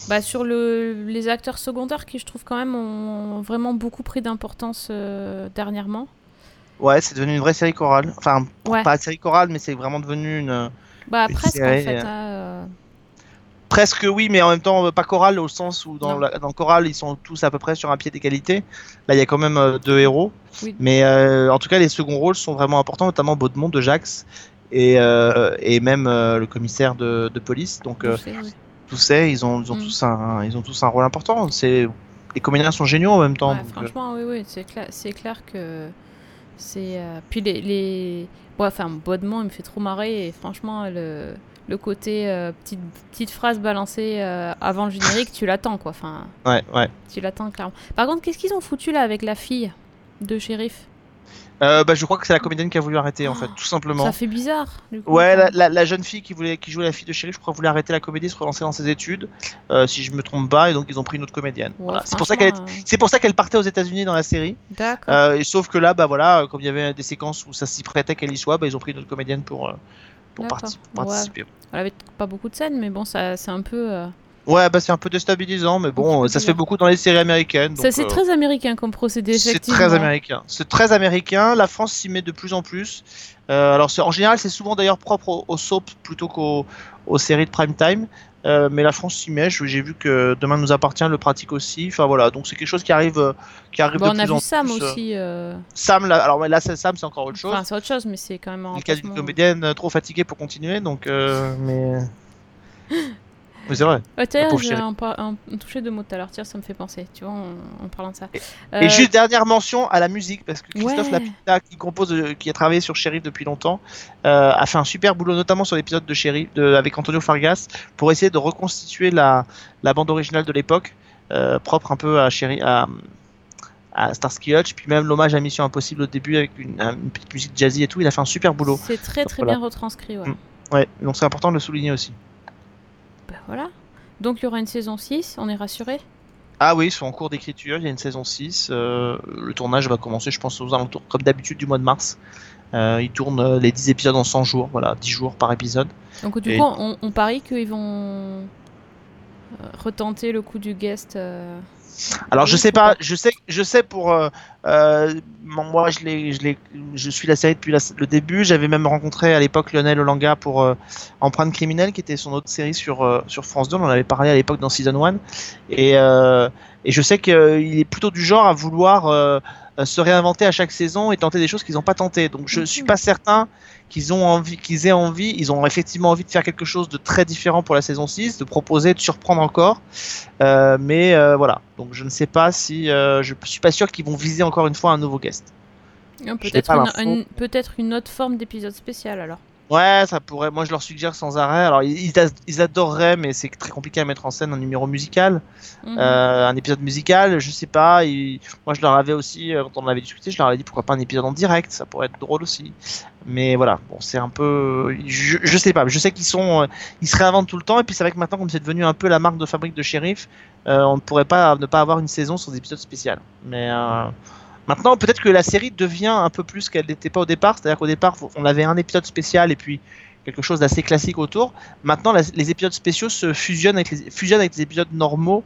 bah, sur le, les acteurs secondaires qui, je trouve, quand même, ont vraiment beaucoup pris d'importance euh, dernièrement. Ouais, c'est devenu une vraie série chorale. Enfin, Ouais. pas série chorale, mais c'est vraiment devenu une. Bah, Une presque, en fait. hein. Presque oui, mais en même temps pas chorale au sens où dans, la- dans chorale ils sont tous à peu près sur un pied d'égalité. Là il y a quand même euh, deux héros. Oui. Mais euh, en tout cas les seconds rôles sont vraiment importants, notamment Baudemont de Jax et, euh, et même le commissaire de, de police. Donc Je sais, oui. tous ces, ils ont, ils ont Mm. tous un, ils ont tous un rôle important. C'est les comédiens sont géniaux en même temps. Ouais, donc, franchement, oui, oui, c'est clair, c'est clair que c'est. Puis les, les... Ouais, enfin, Baudemont, il me fait trop marrer et franchement, le, le côté euh, petite petite phrase balancée euh, avant le générique, tu l'attends quoi. Enfin, ouais, ouais. tu l'attends clairement. Par contre, qu'est-ce qu'ils ont foutu là avec la fille de shérif Euh, bah, je crois que c'est la comédienne qui a voulu arrêter en fait, tout simplement. Ça fait bizarre. Du coup, Ouais, la, enfin. la, la jeune fille qui voulait qui jouait la fille de shérif, je crois, voulait arrêter la comédie, se relancer dans ses études, euh, si je me trompe pas, et donc ils ont pris une autre comédienne. Ouais, Voilà. C'est pour ça qu'elle c'est pour ça qu'elle partait aux États-Unis dans la série. D'accord. Euh, et sauf que là, bah voilà, comme il y avait des séquences où ça s'y prêtait qu'elle y soit, bah ils ont pris une autre comédienne pour, pour, parti- pour Ouais. participer. Elle avait pas beaucoup de scènes, mais bon, ça, c'est un peu. Ouais, bah c'est un peu déstabilisant, mais bon, ça se fait beaucoup dans les séries américaines. Ça, c'est euh, très américain comme procédé, C'est effectivement. très américain. C'est très américain. La France s'y met de plus en plus. Euh, alors, c'est- en général, c'est souvent d'ailleurs propre aux, aux soaps plutôt qu'aux aux séries de prime time. Euh, mais la France s'y met. J'ai vu que Demain nous appartient le pratique aussi. Enfin voilà, donc c'est quelque chose qui arrive, qui arrive Bon, de on a plus en vu Sam plus. aussi. euh, Sam, là, alors là, c'est- Sam, c'est encore autre chose. Enfin, c'est autre chose, mais c'est quand même le cas d'une comédienne trop fatiguée pour continuer, donc euh, mais. *laughs* Mais c'est vrai. Pauvre j'ai un, un- un touché de mots tout à l'heure, tiens, ça me fait penser, tu vois, en, en parlant de ça. Et Euh, juste dernière mention à la musique, parce que Christophe Ouais. Lapita, qui compose, euh, qui a travaillé sur Sheriff depuis longtemps, euh, a fait un super boulot, notamment sur l'épisode de Sheriff de, avec Antonio Fargas, pour essayer de reconstituer la, la bande originale de l'époque, euh, propre un peu à Sheriff, à, à Starsky Hutch, puis même l'hommage à Mission Impossible au début avec une, une petite musique jazzy et tout. Il a fait un super boulot. C'est très très Voilà. bien retranscrit, ouais. Mm. Ouais, donc c'est important de le souligner aussi. Bah, voilà. Donc il y aura une saison 6, on est rassuré Ah oui, ils sont en cours d'écriture, il y a une saison 6. euh, le tournage va commencer, je pense, aux alentours, comme d'habitude, du mois de mars. Euh, ils tournent euh, les 10 épisodes en 100 jours, voilà, 10 jours par épisode. Donc du Et- coup, on, on parie qu'ils vont retenter le coup du guest. euh. Alors je sais pas, je sais, je sais pour euh, euh, moi je l'ai, je l'ai, je suis la série depuis la- le début. J'avais même rencontré à l'époque Lionel Olanga pour euh, Empreinte criminelle, qui était son autre série sur euh, sur France 2. On en avait parlé à l'époque dans Season 1 et et je sais qu'il est plutôt du genre à vouloir se réinventer à chaque saison et tenter des choses qu'ils n'ont pas tenté. Donc je suis pas certain qu'ils ont envie, qu'ils aient envie. Ils ont effectivement envie de faire quelque chose de très différent pour la saison 6, de proposer, de surprendre encore. Euh, mais euh, voilà, donc je ne sais pas si euh, je suis pas sûr qu'ils vont viser encore une fois un nouveau guest. Une, une- peut-être une autre forme d'épisode spécial alors. Ouais, ça pourrait. Moi, je leur suggère sans arrêt. Alors, ils, adoreraient, mais c'est très compliqué à mettre en scène un numéro musical, Mhm. euh, un épisode musical. Je sais pas. ils- Moi, je leur avais aussi, euh, quand on en avait discuté, je leur avais dit pourquoi pas un épisode en direct. Ça pourrait être drôle aussi. Mais voilà, bon, c'est un peu. Je, je sais pas. Je sais qu'ils sont, euh, ils se réinventent tout le temps. Et puis, c'est vrai que maintenant, comme c'est devenu un peu la marque de fabrique de shérif, euh, on ne pourrait pas ne pas avoir une saison sans épisode spécial. Mais euh, Maintenant, peut-être que la série devient un peu plus qu'elle n'était pas au départ. C'est-à-dire qu'au départ, on avait un épisode spécial et puis quelque chose d'assez classique autour. Maintenant, les épisodes spéciaux se fusionnent avec, les, épisodes normaux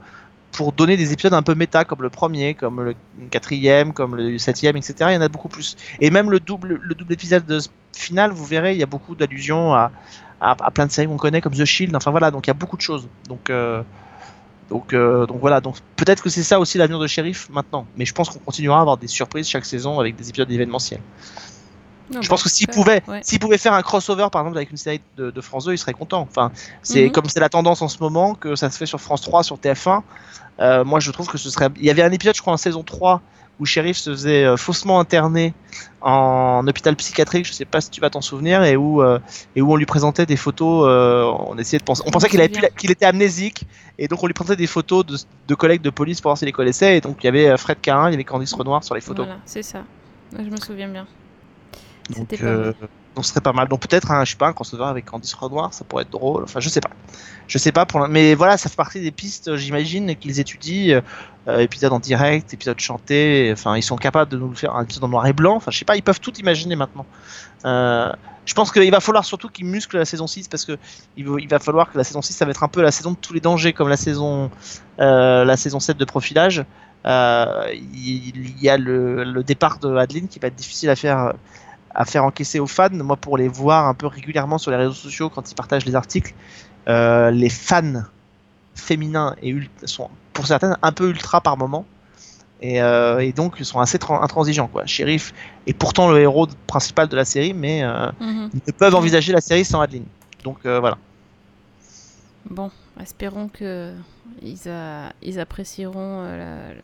pour donner des épisodes un peu méta, comme le premier, comme le quatrième, comme le septième, etc. Il y en a beaucoup plus. Et même le double, le double épisode de final, vous verrez, il y a beaucoup d'allusions à plein de séries qu'on connaît, comme The Shield. Enfin voilà, donc il y a beaucoup de choses. Donc euh, donc, euh, donc voilà, donc peut-être que c'est ça aussi l'avenir de Sheriff maintenant. Mais je pense qu'on continuera à avoir des surprises chaque saison avec des épisodes événementiels. Non, Je bah, pense que s'ils pouvaient, Ouais. pouvaient faire un crossover par exemple avec une série de, de France 2, ils seraient contents. Enfin, c'est Mhm. comme c'est la tendance en ce moment que ça se fait sur France 3, sur TF1. Euh, moi, je trouve que ce serait. Il y avait un épisode, je crois, en saison 3 où Sheriff se faisait euh, faussement interner en hôpital psychiatrique. Je sais pas si tu vas t'en souvenir et où euh, et où on lui présentait des photos. euh, on essayait de penser. On pensait qu'il avait qu'il était amnésique et donc on lui présentait des photos de, de collègues de police pour voir s'il les connaissait. Et donc il y avait Fred Carin, il y avait Candice Renoir sur les photos. Voilà, c'est ça. Je me souviens bien. Donc, C'était pas euh. Donc ce serait pas mal. Donc peut-être, un, je sais pas, un crossover avec Candice Renoir, ça pourrait être drôle. Enfin, je sais pas. Je sais pas pour mais voilà, ça fait partie des pistes, j'imagine, qu'ils étudient. Euh, épisode en direct, épisode chanté. Enfin, ils sont capables de nous faire un épisode en noir et blanc. Enfin, je sais pas, ils peuvent tout imaginer maintenant. Euh, je pense qu'il va falloir surtout qu'ils musclent la saison 6 parce que il va, falloir que la saison 6 ça va être un peu la saison de tous les dangers comme la saison euh, la saison 7 de profilage. Euh, il, il y a le, le départ de Adeline qui va être difficile à faire à faire encaisser aux fans. Moi, pour les voir un peu régulièrement sur les réseaux sociaux quand ils partagent les articles, euh, les fans féminins et sont pour certaines un peu ultra par moment. Et, euh, et donc ils sont assez tran- intransigeants quoi. Sheriff est pourtant le héros principal de la série, mais euh, Mhm. ils ne peuvent envisager la série sans Adeline. Donc voilà. Bon, espérons que ils, a- ils apprécieront la,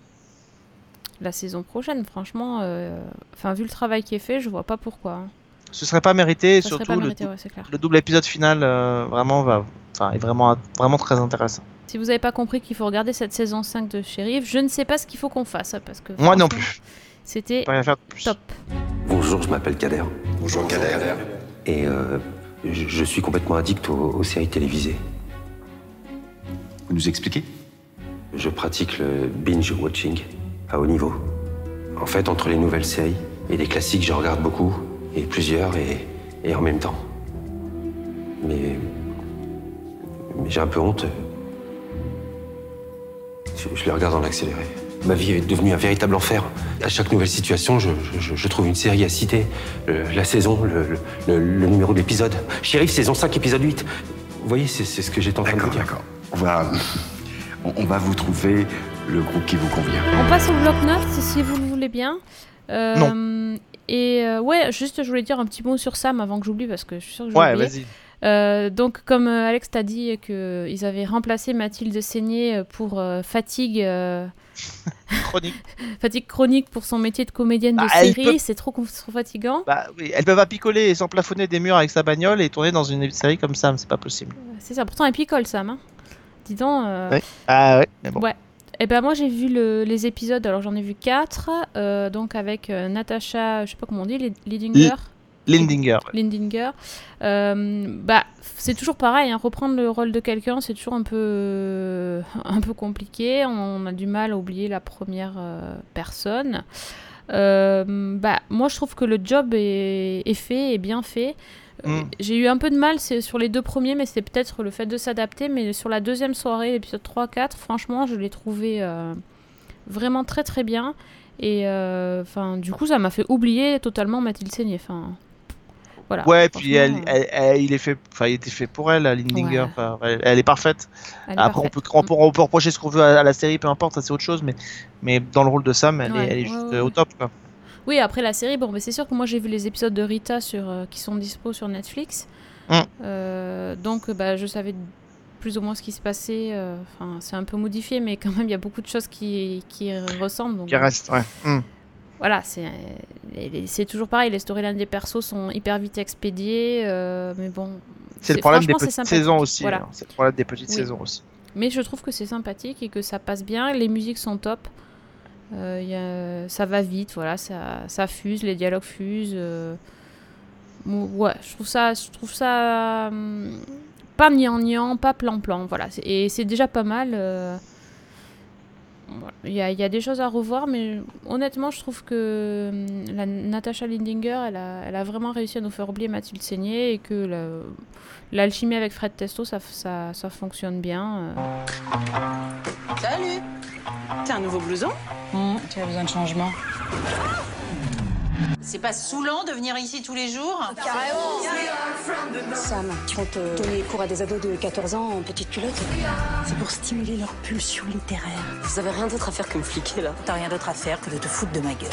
la saison prochaine. Franchement, euh, enfin vu le travail qui est fait, je vois pas pourquoi. hein. Ce serait pas mérité, Ça surtout pas le, mérité, dou- ouais, c'est clair. le double épisode final euh, vraiment va, enfin est vraiment vraiment très intéressant. Si vous n'avez pas compris qu'il faut regarder cette saison 5 de Sheriff, je ne sais pas ce qu'il faut qu'on fasse parce que Moi non plus. C'était top. Bonjour, je m'appelle Kader. Bonjour Kader. Et euh, je, je suis complètement addict aux, aux séries télévisées. Vous nous expliquez? Je pratique le binge-watching à haut niveau. En fait, entre les nouvelles séries et les classiques, je regarde beaucoup, et plusieurs, et, et en même temps. Mais, mais j'ai un peu honte. Je, je les regarde en accéléré. Ma vie est devenue un véritable enfer. À chaque nouvelle situation, je, je- je trouve une série à citer. Le- la saison, le, le- le- le numéro de l'épisode. Saison 5, épisode 8. Vous voyez, c'est ce que j'étais en train de vous dire. d'accord. On va, on va vous trouver le groupe qui vous convient. On passe au bloc-notes si vous le voulez bien. Euh, Et euh, ouais, juste je voulais dire un petit mot sur Sam avant que j'oublie parce que je suis sûre que je vais Ouais, vas-y. Euh, donc, comme Alex t'a dit qu'ils avaient remplacé Mathilde Seigné pour euh, fatigue, euh, *laughs* Chronique. *laughs* fatigue chronique pour son métier de comédienne Bah, de elle série, peut- c'est trop, trop fatigant. Bah oui, elles peuvent pas picoler et s'emplafonner des murs avec sa bagnole et tourner dans une série comme mais c'est pas possible. C'est ça, pourtant elle picole Sam. Hein. Dis donc. euh, Ouais. Ah ouais, mais bon. Ouais. Et ben moi j'ai vu le- les épisodes, alors j'en ai vu 4, donc avec euh, Natasha, je sais pas comment on dit, Lid- Lidinger. Lindinger. Lindinger. Euh, bah, c'est toujours pareil, hein, reprendre le rôle de quelqu'un, c'est toujours un peu, *laughs* un peu compliqué. On a du mal à oublier la première euh, personne. Euh, bah, moi, je trouve que le job est, est fait, est bien fait. Euh, Mm. J'ai eu un peu de mal sur les deux premiers, mais c'est peut-être le fait de s'adapter. Mais sur la deuxième soirée, l'épisode 3-4, franchement, je l'ai trouvé euh, vraiment très très bien. Et euh, du coup, ça m'a fait oublier totalement Mathilde Seigné. Enfin, voilà. Ouais, puis elle, franchement, elle- elle- il est fait, enfin, il était fait pour elle, Lindinger. Ouais. Enfin, elle, elle est parfaite. est Après, on peut, on, peut, on peut reprocher ce qu'on veut à, à la série, peu importe, c'est autre chose, mais, mais dans le rôle de Sam, elle, Ouais, est, elle est juste ouais. au top. Quoi. Oui, après la série, bon, mais c'est sûr que moi j'ai vu les épisodes de Rita sur, euh, qui sont dispo sur Netflix. Mm. Euh, donc bah, je savais plus ou moins ce qui se passait. euh, Enfin, c'est un peu modifié, mais quand même il y a beaucoup de choses qui, qui ressemblent. Donc, Qui reste, ouais. Hmm. Voilà, c'est toujours pareil. Les storylines des persos sont hyper vite expédiées, mais bon. C'est le problème des petites saisons aussi. Voilà. hein. C'est le problème des petites Oui. saisons aussi. Mais je trouve que c'est sympathique et que ça passe bien. Les musiques sont top. Euh, y a- ça va vite, voilà, ça, ça fuse, les dialogues fusent. euh. Ouais, je trouve ça, je trouve ça hum, pas gnangnan, pas plan-plan, voilà. Et c'est déjà pas mal. euh. Voilà. Il y, a, il y a des choses à revoir, mais honnêtement, je trouve que hum, la Natasha Lindinger, elle a, elle a vraiment réussi à nous faire oublier Mathilde Seigné et que la- l'alchimie avec Fred Testo, ça, ça, ça fonctionne bien. euh. Salut T'as un nouveau blouson Tu as besoin de changement C'est pas saoulant de venir ici tous les jours Sam, qui vont te donner cours à des ados de 14 ans en petite culotte. C'est pour stimuler leur pulsion littéraire. Vous avez rien d'autre à faire que me fliquer là T'as rien d'autre à faire que de te foutre de ma gueule.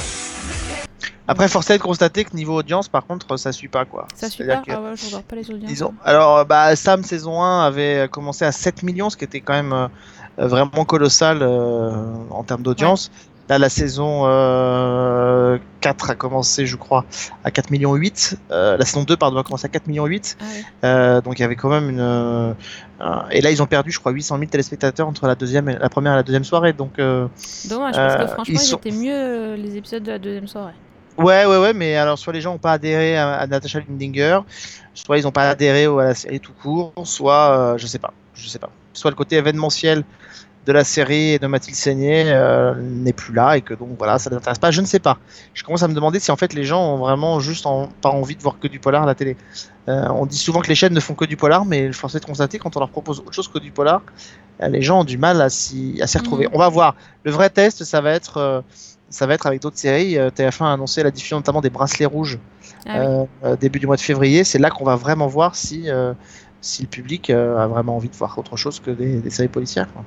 Après, force est de constater que niveau audience, par contre, ça suit pas quoi. Ça suit pas que, Ah ouais, je regarde pas les audiences. disons, alors, bah, Sam saison 1 avait commencé à 7 millions, ce qui était quand même euh, vraiment colossal euh, en termes d'audience. Là, la saison euh, 4 a commencé, je crois, à 4 millions 8. Euh, la saison 2, pardon, a commencé à 4 millions 8. Ah oui. Euh, donc il y avait quand même une. euh, un- et là, ils ont perdu, je crois, 800 000 téléspectateurs entre la deuxième, et, la première et la deuxième soirée. Donc euh, Dommage, parce que Euh, franchement, ils sont- étaient mieux euh, les épisodes de la deuxième soirée. ouais, ouais, ouais. Mais alors, soit les gens n'ont pas adhéré à, à Natasha Lindinger, soit ils n'ont pas adhéré à la série tout court, soit euh, je sais pas, je sais pas. Soit le côté événementiel de la série et de Mathilde Seigné euh, n'est plus là et que donc voilà, ça n'intéresse pas. Je ne sais pas. Je commence à me demander si en fait les gens ont vraiment juste en- pas envie de voir que du polar à la télé. Euh, on dit souvent que les chaînes ne font que du polar, mais force est de constater quand on leur propose autre chose que du polar, euh, les gens ont du mal à s'y à s'y retrouver. Mhm. On va voir. Le vrai test, ça va être ça va être avec d'autres séries. Euh, TF1 a annoncé la diffusion notamment des bracelets rouges Ah oui. début du mois de février. C'est là qu'on va vraiment voir si si le public euh, a vraiment envie de voir autre chose que des, des séries policières. quoi.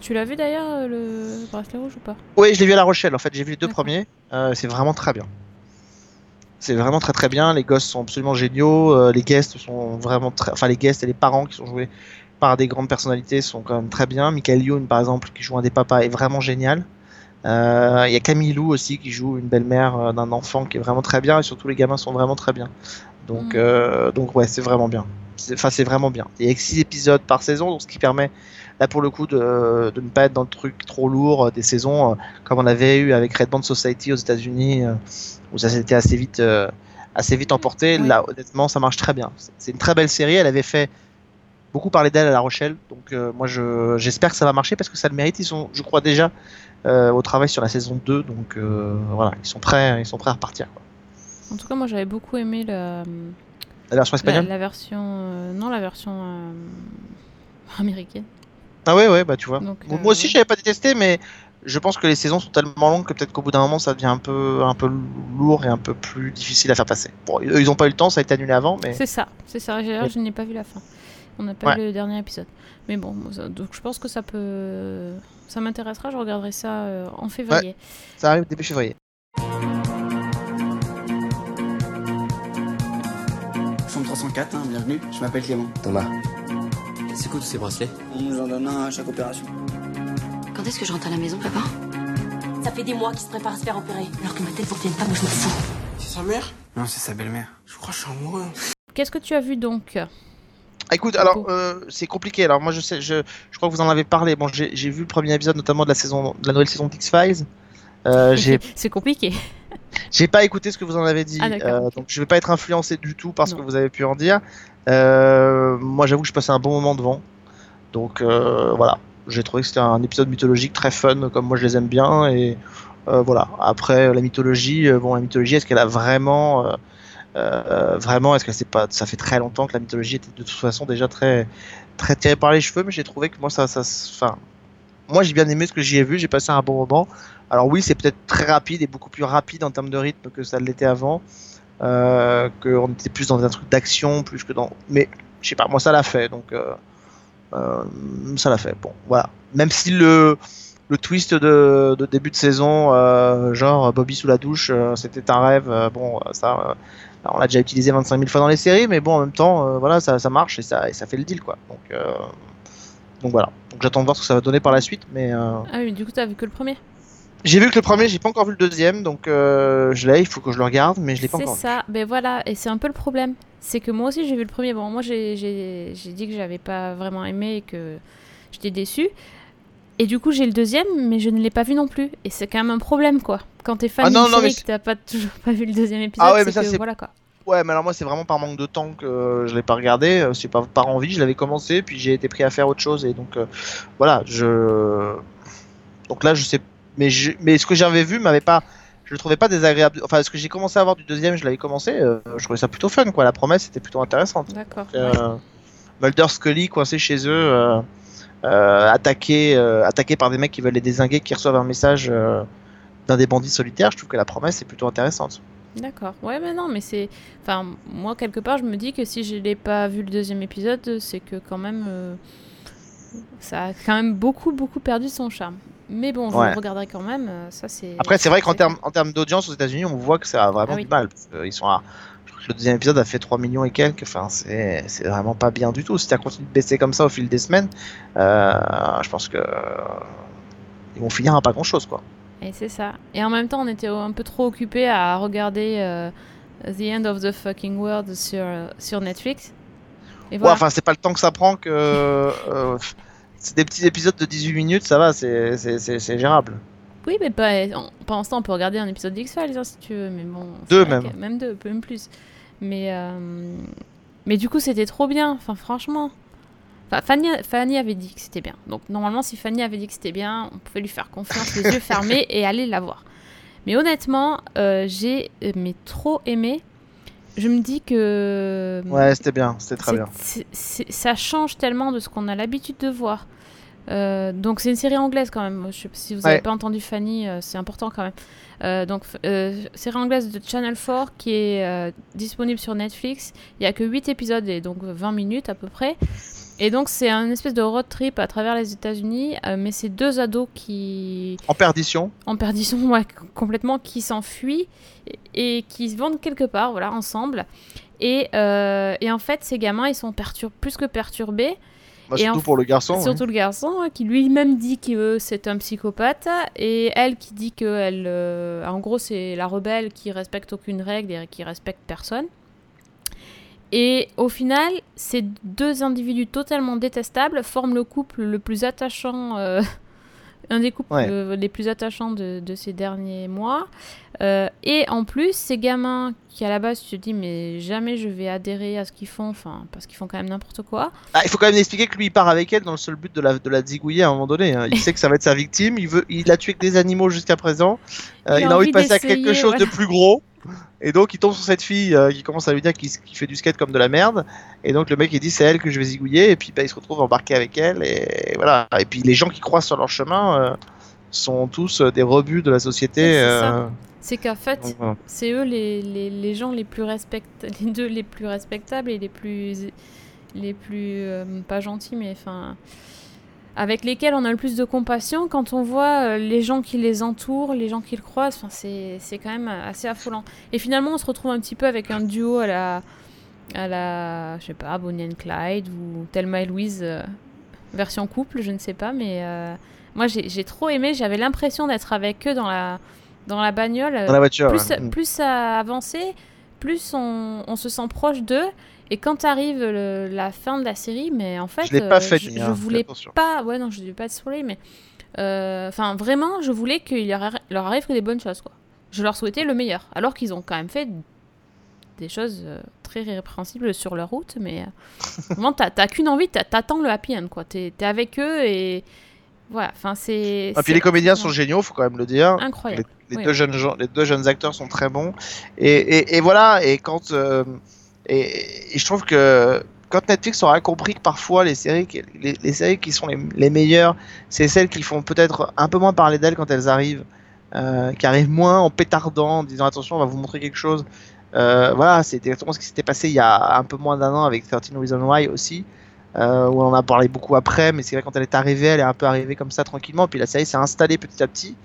Tu l'as vu d'ailleurs, euh, le bracelet rouge ou pas? Oui, je l'ai vu à La Rochelle. En fait, j'ai vu les deux premiers. Euh, c'est vraiment très bien. C'est vraiment très très bien. Les gosses sont absolument géniaux. Euh, les guests sont vraiment très. Enfin, les guests et les parents qui sont joués par des grandes personnalités sont quand même très bien. Michael Youn, par exemple, qui joue un des papas, est vraiment génial. Euh, Il y a Camille Lou aussi qui joue une belle-mère euh, d'un enfant qui est vraiment très bien. Et surtout, les gamins sont vraiment très bien. Donc, euh, donc ouais, c'est vraiment bien. Enfin, c'est vraiment bien. Il y a 6 épisodes par saison, donc ce qui permet là pour le coup de, de ne pas être dans le truc trop lourd des saisons euh, comme on avait eu avec Red Band Society aux États-Unis euh, où ça s'était assez vite euh, assez vite emporté. Oui. Là, honnêtement, ça marche très bien. C'est- une très belle série. Elle avait fait beaucoup parler d'elle à La Rochelle, donc moi je j'espère que ça va marcher parce que ça le mérite. Ils sont, je crois déjà au travail sur la saison 2, donc euh, voilà, ils sont prêts, ils sont prêts à repartir. Quoi. En tout cas, moi j'avais beaucoup aimé la, La version espagnole. la version. euh, non, la version euh, américaine. Ah ouais, ouais, bah tu vois. Donc, euh, Moi aussi, j'avais pas détesté, mais je pense que les saisons sont tellement longues que peut-être qu'au bout d'un moment, ça devient un peu, un peu lourd et un peu plus difficile à faire passer. Bon, ils ont pas eu le temps, ça a été annulé avant, mais C'est ça, c'est ça. Je n'ai pas vu la fin. On n'a pas Ouais. vu le dernier épisode. Mais bon, ça- donc je pense que ça peut. Ça m'intéressera, je regarderai ça euh, en février. ça arrive début février. Chambre 304, hein, bienvenue, je m'appelle Clément. Thomas. C'est quoi tous ces bracelets? On nous en donne un à chaque opération. Quand est-ce que je rentre à la maison, papa? Ça fait des mois qu'il se prépare à se faire opérer. Alors que ma tête vous revienne pas, moi je m'en fous. C'est sa mère? Non, c'est sa belle-mère. Je crois que je suis amoureux. Qu'est-ce que tu as vu donc? Ah, Écoute, alors euh, c'est compliqué. Alors moi, je sais, je, je crois que vous en avez parlé. Bon, j'ai vu le premier épisode, notamment de la saison, de la nouvelle saison d'X Files. Euh, *laughs* C'est compliqué. *laughs* J'ai pas écouté ce que vous en avez dit, Ah, euh, donc je vais pas être influencé du tout par ce que vous avez pu en dire. Euh, moi, j'avoue que je passais un bon moment devant, donc voilà. J'ai trouvé que c'était un épisode mythologique très fun, comme moi je les aime bien, et voilà. Après la mythologie, bon la mythologie, est-ce qu'elle a vraiment, euh, vraiment, est-ce que c'est pas, ça fait très longtemps que la mythologie était de toute façon déjà très, très tirée par les cheveux, mais j'ai trouvé que moi ça, ça, enfin, moi j'ai bien aimé ce que j'y ai vu, j'ai passé un bon moment. Alors oui, c'est peut-être très rapide et beaucoup plus rapide en termes de rythme que ça l'était avant, euh, qu'on était plus dans un truc d'action plus que dans, mais je sais pas, moi ça l'a fait, donc euh, ça l'a fait. Bon, voilà. Même si le le twist de, début de saison, genre Bobby sous la douche, c'était un rêve. bon, ça, on l'a déjà utilisé 25 000 fois dans les séries, mais bon, en même temps, euh, voilà, ça, ça marche et ça, et ça fait le deal, quoi. Donc, euh, donc voilà. Donc j'attends de voir ce que ça va donner par la suite, mais euh, Ah oui, du coup, t'as vu que le premier? j'ai vu que le premier, j'ai pas encore vu le deuxième, donc euh, je l'ai, il faut que je le regarde, mais je l'ai pas C'est encore. vu. ça, ben voilà, et c'est un peu le problème. C'est que moi aussi j'ai vu le premier. Bon, moi j'ai dit que j'avais pas vraiment aimé et que j'étais déçue. Et du coup j'ai le deuxième, mais je ne l'ai pas vu non plus. Et c'est quand même un problème quoi. Quand t'es fan Ah non, d'une non, série mais et que t'as pas toujours pas vu le deuxième épisode, Ah ouais, mais ça, que c'est- voilà quoi. Ouais, mais alors moi c'est vraiment par manque de temps que je l'ai pas regardé. euh, C'est pas par envie. Je l'avais commencé, puis j'ai été pris à faire autre chose et donc euh, voilà. Je donc là je sais, mais je... mais ce que j'avais vu m'avait pas, je le trouvais pas désagréable. Enfin, ce que j'ai commencé à voir du deuxième, je l'avais commencé. euh, je trouvais ça plutôt fun quoi. La promesse était plutôt intéressante. D'accord. Euh, Mulder Scully coincé chez eux, euh, euh, attaqué, euh, attaqué par des mecs qui veulent les désinguer, qui reçoivent un message euh, d'un des bandits solitaires. Je trouve que la promesse est plutôt intéressante. D'accord. Ouais, mais non, mais c'est. Enfin, moi, quelque part, je me dis que si je n'ai pas vu le deuxième épisode, c'est que quand même. euh, Ça a quand même beaucoup, beaucoup perdu son charme. Mais bon, je Ouais. le regarderai quand même. Ça, c'est. Après, c'est vrai qu'en termes en termes d'audience aux États-Unis, on voit que ça a vraiment Ah oui. du mal. parce Ils sont à... le deuxième épisode a fait 3 millions et quelques. Enfin, c'est vraiment pas bien du tout. Si ça continue de baisser comme ça au fil des semaines, euh, je pense que ils vont finir à pas grand-chose, quoi. Et c'est ça. Et en même temps, on était un peu trop occupés à regarder euh, The End of the Fucking World sur, sur Netflix. Et Ouais, voilà. enfin, c'est pas le temps que ça prend que. euh, *laughs* c'est des petits épisodes de 18 minutes, ça va, c'est gérable. Oui, mais pas, en- pendant ce temps, on peut regarder un épisode d'X-Files hein, si tu veux. Mais bon, Deux même. Même deux, même plus. Mais, euh, mais du coup, c'était trop bien. Enfin, franchement. Enfin, Fanny, Fanny avait dit que c'était bien. Donc, normalement, si Fanny avait dit que c'était bien, on pouvait lui faire confiance, les yeux fermés, *laughs* et aller la voir. Mais honnêtement, euh, j'ai euh, mais trop aimé. Je me dis que. Ouais, c'était bien, c'était très bien. ça change tellement de ce qu'on a l'habitude de voir. Euh, donc c'est une série anglaise quand même. Je sais pas si vous n'avez Ouais. pas entendu Fanny, euh, c'est important quand même. Euh, donc euh, série anglaise de Channel 4 qui est euh, disponible sur Netflix. Il y a que 8 épisodes et donc 20 minutes à peu près. Et donc c'est un espèce de road trip à travers les États-Unis, mais c'est deux ados qui En perdition. en perdition, *laughs* ouais, complètement, qui s'enfuient et, et qui se vendent quelque part, voilà, ensemble. Et, et en fait, ces gamins, ils sont plus que perturbés. Bah, Et surtout en- pour le garçon. ouais. Surtout le garçon, hein, qui lui-même dit que c'est un psychopathe, et elle qui dit que elle, euh, en gros, c'est la rebelle qui respecte aucune règle et qui respecte personne. Et au final, ces deux individus totalement détestables forment le couple le plus attachant, euh, *laughs* un des couples Ouais. les plus attachants de, de ces derniers mois. Euh, et en plus, ces gamins qui à la base tu te dis mais jamais je vais adhérer à ce qu'ils font, enfin parce qu'ils font quand même n'importe quoi. Ah, il faut quand même expliquer que lui il part avec elle dans le seul but de la, de la zigouiller à un moment donné. hein. Il *laughs* sait que ça va être sa victime, il, veut, il a tué que des animaux jusqu'à présent, Euh, il, a envie de passer à quelque chose de plus gros. Et donc il tombe sur cette fille euh, qui commence à lui dire qu'il fait du skate comme de la merde. Et donc le mec il dit c'est elle que je vais zigouiller. Et puis bah, il se retrouve embarqué avec elle. Et voilà. Et puis les gens qui croisent sur leur chemin euh, sont tous des rebuts de la société. C'est qu'en fait, voilà. c'est eux les, les, les gens les plus respect... *laughs* les deux les plus respectables et les plus les plus euh, pas gentils mais enfin avec lesquels on a le plus de compassion quand on voit euh, les gens qui les entourent, les gens qui le croisent, enfin c'est quand même assez affolant. Et finalement, on se retrouve un petit peu avec un duo à la à la je sais pas, Bonnie and Clyde ou Thelma et Louise euh, version couple, je ne sais pas mais euh, moi j'ai j'ai trop aimé, j'avais l'impression d'être avec eux dans la dans la bagnole. Dans la voiture, Plus, ouais. Mm. plus ça avançait, plus on, on se sent proche d'eux. Et quand arrive le- la fin de la série, mais en fait, Je l'ai pas euh, faite, je, voulais pas. Ouais, non, je ne pas te spoiler, mais. euh, Enfin, vraiment, je voulais qu'il leur, arri- leur arrive que des bonnes choses, quoi. Je leur souhaitais le meilleur. Alors qu'ils ont quand même fait des choses euh, très répréhensibles sur leur route, mais *laughs* vraiment, t'as t'as qu'une envie, t'attends le happy end, quoi. T'es t'es avec eux et. Voilà, enfin c'est. Et puis les comédiens sont géniaux, faut quand même le dire. Incroyable. Les, les Oui, deux oui. jeunes gens, les deux jeunes acteurs sont très bons. Et, et, et voilà. Et quand euh, et, et je trouve que quand Netflix aura compris que parfois les séries, qui- les, les séries qui sont les, les meilleures, c'est celles qui font peut-être un peu moins parler d'elles quand elles arrivent, euh, qui arrivent moins en pétardant, en disant attention, on va vous montrer quelque chose. Euh, voilà, c'est exactement ce qui s'était passé il y a un peu moins d'un an avec 13 Reasons Why aussi. Euh, où on en a parlé beaucoup après, mais c'est vrai quand elle est arrivée, elle est un peu arrivée comme ça tranquillement, puis la série s'est installée petit à petit,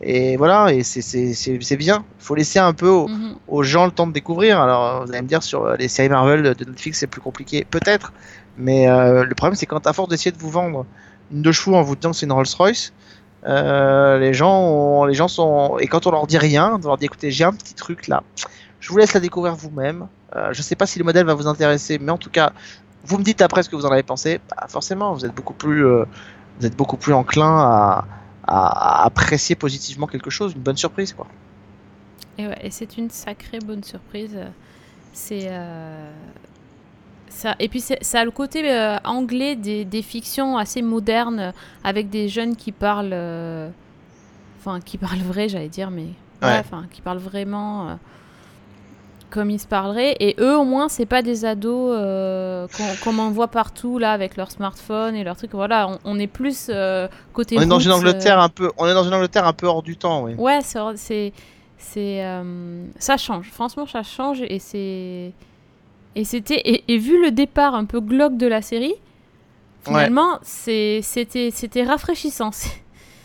et voilà, et c'est- bien. Il faut laisser un peu aux, Mhm. aux gens le temps de découvrir. Alors, vous allez me dire sur euh, les séries Marvel de Netflix, c'est plus compliqué, peut-être, mais euh, le problème c'est quand à force d'essayer de vous vendre une de chevaux en vous disant que c'est une Rolls Royce, euh, les gens, ont- les gens sont, et quand on leur dit rien, on leur dit écoutez, j'ai un petit truc là, je vous laisse la découvrir vous-même. Euh, je sais pas si le modèle va vous intéresser, mais en tout cas, vous me dites après ce que vous en avez pensé. Bah, forcément, vous êtes beaucoup plus, euh, vous êtes beaucoup plus enclin à, à- à apprécier positivement quelque chose, une bonne surprise, quoi. Et, ouais, et c'est une sacrée bonne surprise. C'est. euh, Ça, et puis ça a le côté euh, anglais des, des fictions assez modernes avec des jeunes qui parlent. euh, Enfin, qui parlent vrai, j'allais dire, mais. ouais, Ouais. enfin, qui parlent vraiment. Comme ils se parleraient. Et eux, au moins, c'est pas des ados euh, qu'on qu'on en voit partout, là, avec leur smartphone et leur truc. Voilà, on, on est plus euh, côté. On est dans une Angleterre euh, un peu, on est dans une Angleterre un peu hors du temps, oui. Ouais, c'est c'est euh, ça change. Franchement, ça change et c'est et c'était et, et vu le départ un peu glauque de la série, finalement, c'est c'était c'était rafraîchissant. *laughs*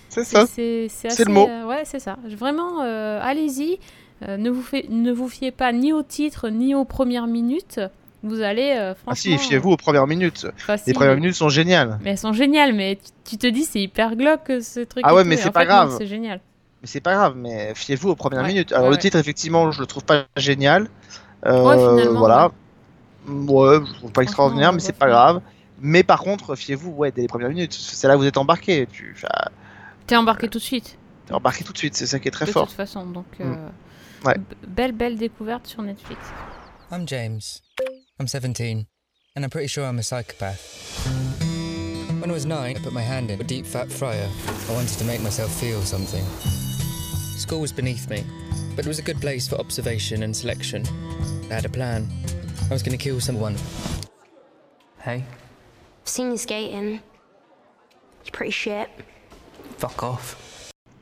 C'est ça. c'est le mot. ouais, c'est ça. Vraiment, allez-y. Euh, ne vous fait, ne vous fiez pas ni au titre ni aux premières minutes. Vous allez euh, franchement. Ah si, fiez-vous aux premières minutes. Enfin, si, Les premières mais- minutes sont géniales. Mais elles sont géniales. Mais tu, tu te dis c'est hyper glauque ce truc. Ah ouais, mais c'est pas fait, grave. C'est génial. Mais c'est pas grave, mais fiez-vous aux premières Ouais, minutes. Alors ouais, le ouais. titre, effectivement, je le trouve pas génial. Euh, voilà. Ouais, je le trouve pas extraordinaire, mais c'est pas grave. Mais par contre, fiez-vous, ouais, dès les premières minutes. C'est là où vous êtes embarqué. Tu T'es embarqué tout de suite. t'es embarqué tout de suite. C'est ça qui est très de fort. toute façon, donc Mm. Ouais. belle belle découverte sur Netflix. I'm James. I'm 17, and I'm pretty sure I'm a psychopath. When I was nine, I put my hand in a deep fat fryer. I wanted to make myself feel something. School was beneath me, but it was a good place for observation and selection. I had a plan. I was going to kill someone. Hey, I've Seen you skating. You're pretty shit. fuck off.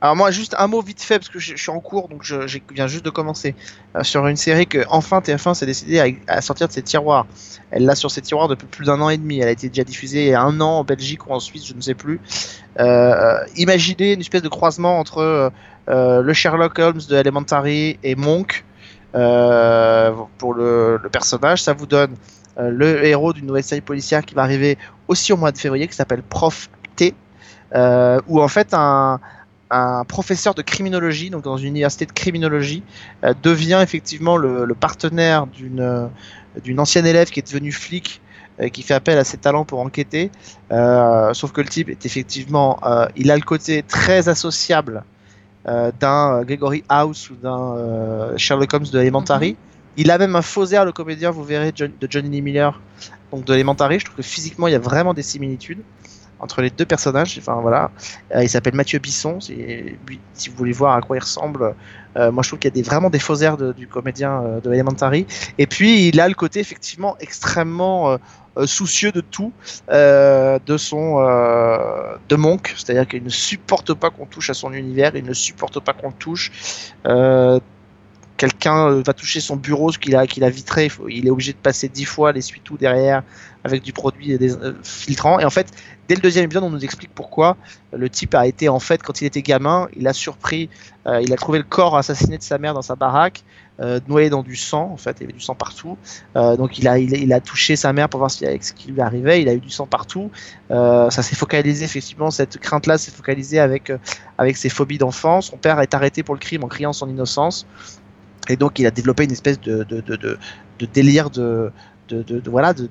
Alors moi, juste un mot vite fait parce que je, suis en cours, donc je, viens juste de commencer euh, sur une série que enfin TF1 s'est décidé à, sortir de ses tiroirs. Elle l'a sur ses tiroirs depuis plus d'un an et demi. Elle a été déjà diffusée il y a un an en Belgique ou en Suisse, je ne sais plus. Euh, imaginez une espèce de croisement entre euh, le Sherlock Holmes de Elementary et Monk pour le, personnage. Ça vous donne le héros d'une nouvelle série policière qui va arriver aussi au mois de février, qui s'appelle Prof T, euh, où en fait un un professeur de criminologie, donc dans une université de criminologie, euh, devient effectivement le, le partenaire d'une euh, d'une ancienne élève qui est devenue flic, euh, qui fait appel à ses talents pour enquêter. Euh, sauf que le type est effectivement, euh, il a le côté très associable euh, d'un Gregory House ou d'un Sherlock Holmes de Elementary. Il a même un faux air, le comédien, vous verrez, John- de Johnny Lee Miller, donc de Elementary. Je trouve que physiquement, il y a vraiment des similitudes entre les deux personnages. Enfin voilà, Euh, il s'appelle Mathieu Bisson. Si vous voulez voir à quoi il ressemble, euh, moi je trouve qu'il y a des, vraiment des faux airs du comédien euh, de Elementary. Et puis il a le côté effectivement extrêmement soucieux de tout, de son de Monk, c'est-à-dire qu'il ne supporte pas qu'on touche à son univers, il ne supporte pas qu'on le touche. Quelqu'un euh, va toucher son bureau, ce qu'il a, qu'il a vitré, il, est obligé de passer dix fois l'essuie-tout derrière avec du produit des, euh, filtrant. Et en fait, dès le deuxième épisode, on nous explique pourquoi le type a été en fait quand il était gamin, il a surpris, euh, il a trouvé le corps assassiné de sa mère dans sa baraque, noyé dans du sang. En fait, il y avait du sang partout. Donc il a, il, a- touché sa mère pour voir ce qui lui arrivait. Il a eu du sang partout. Ça s'est focalisé effectivement cette crainte-là s'est focalisée avec avec ses phobies d'enfant. Son père est arrêté pour le crime en criant son innocence. Et donc il a développé une espèce de, délire de, de, voilà de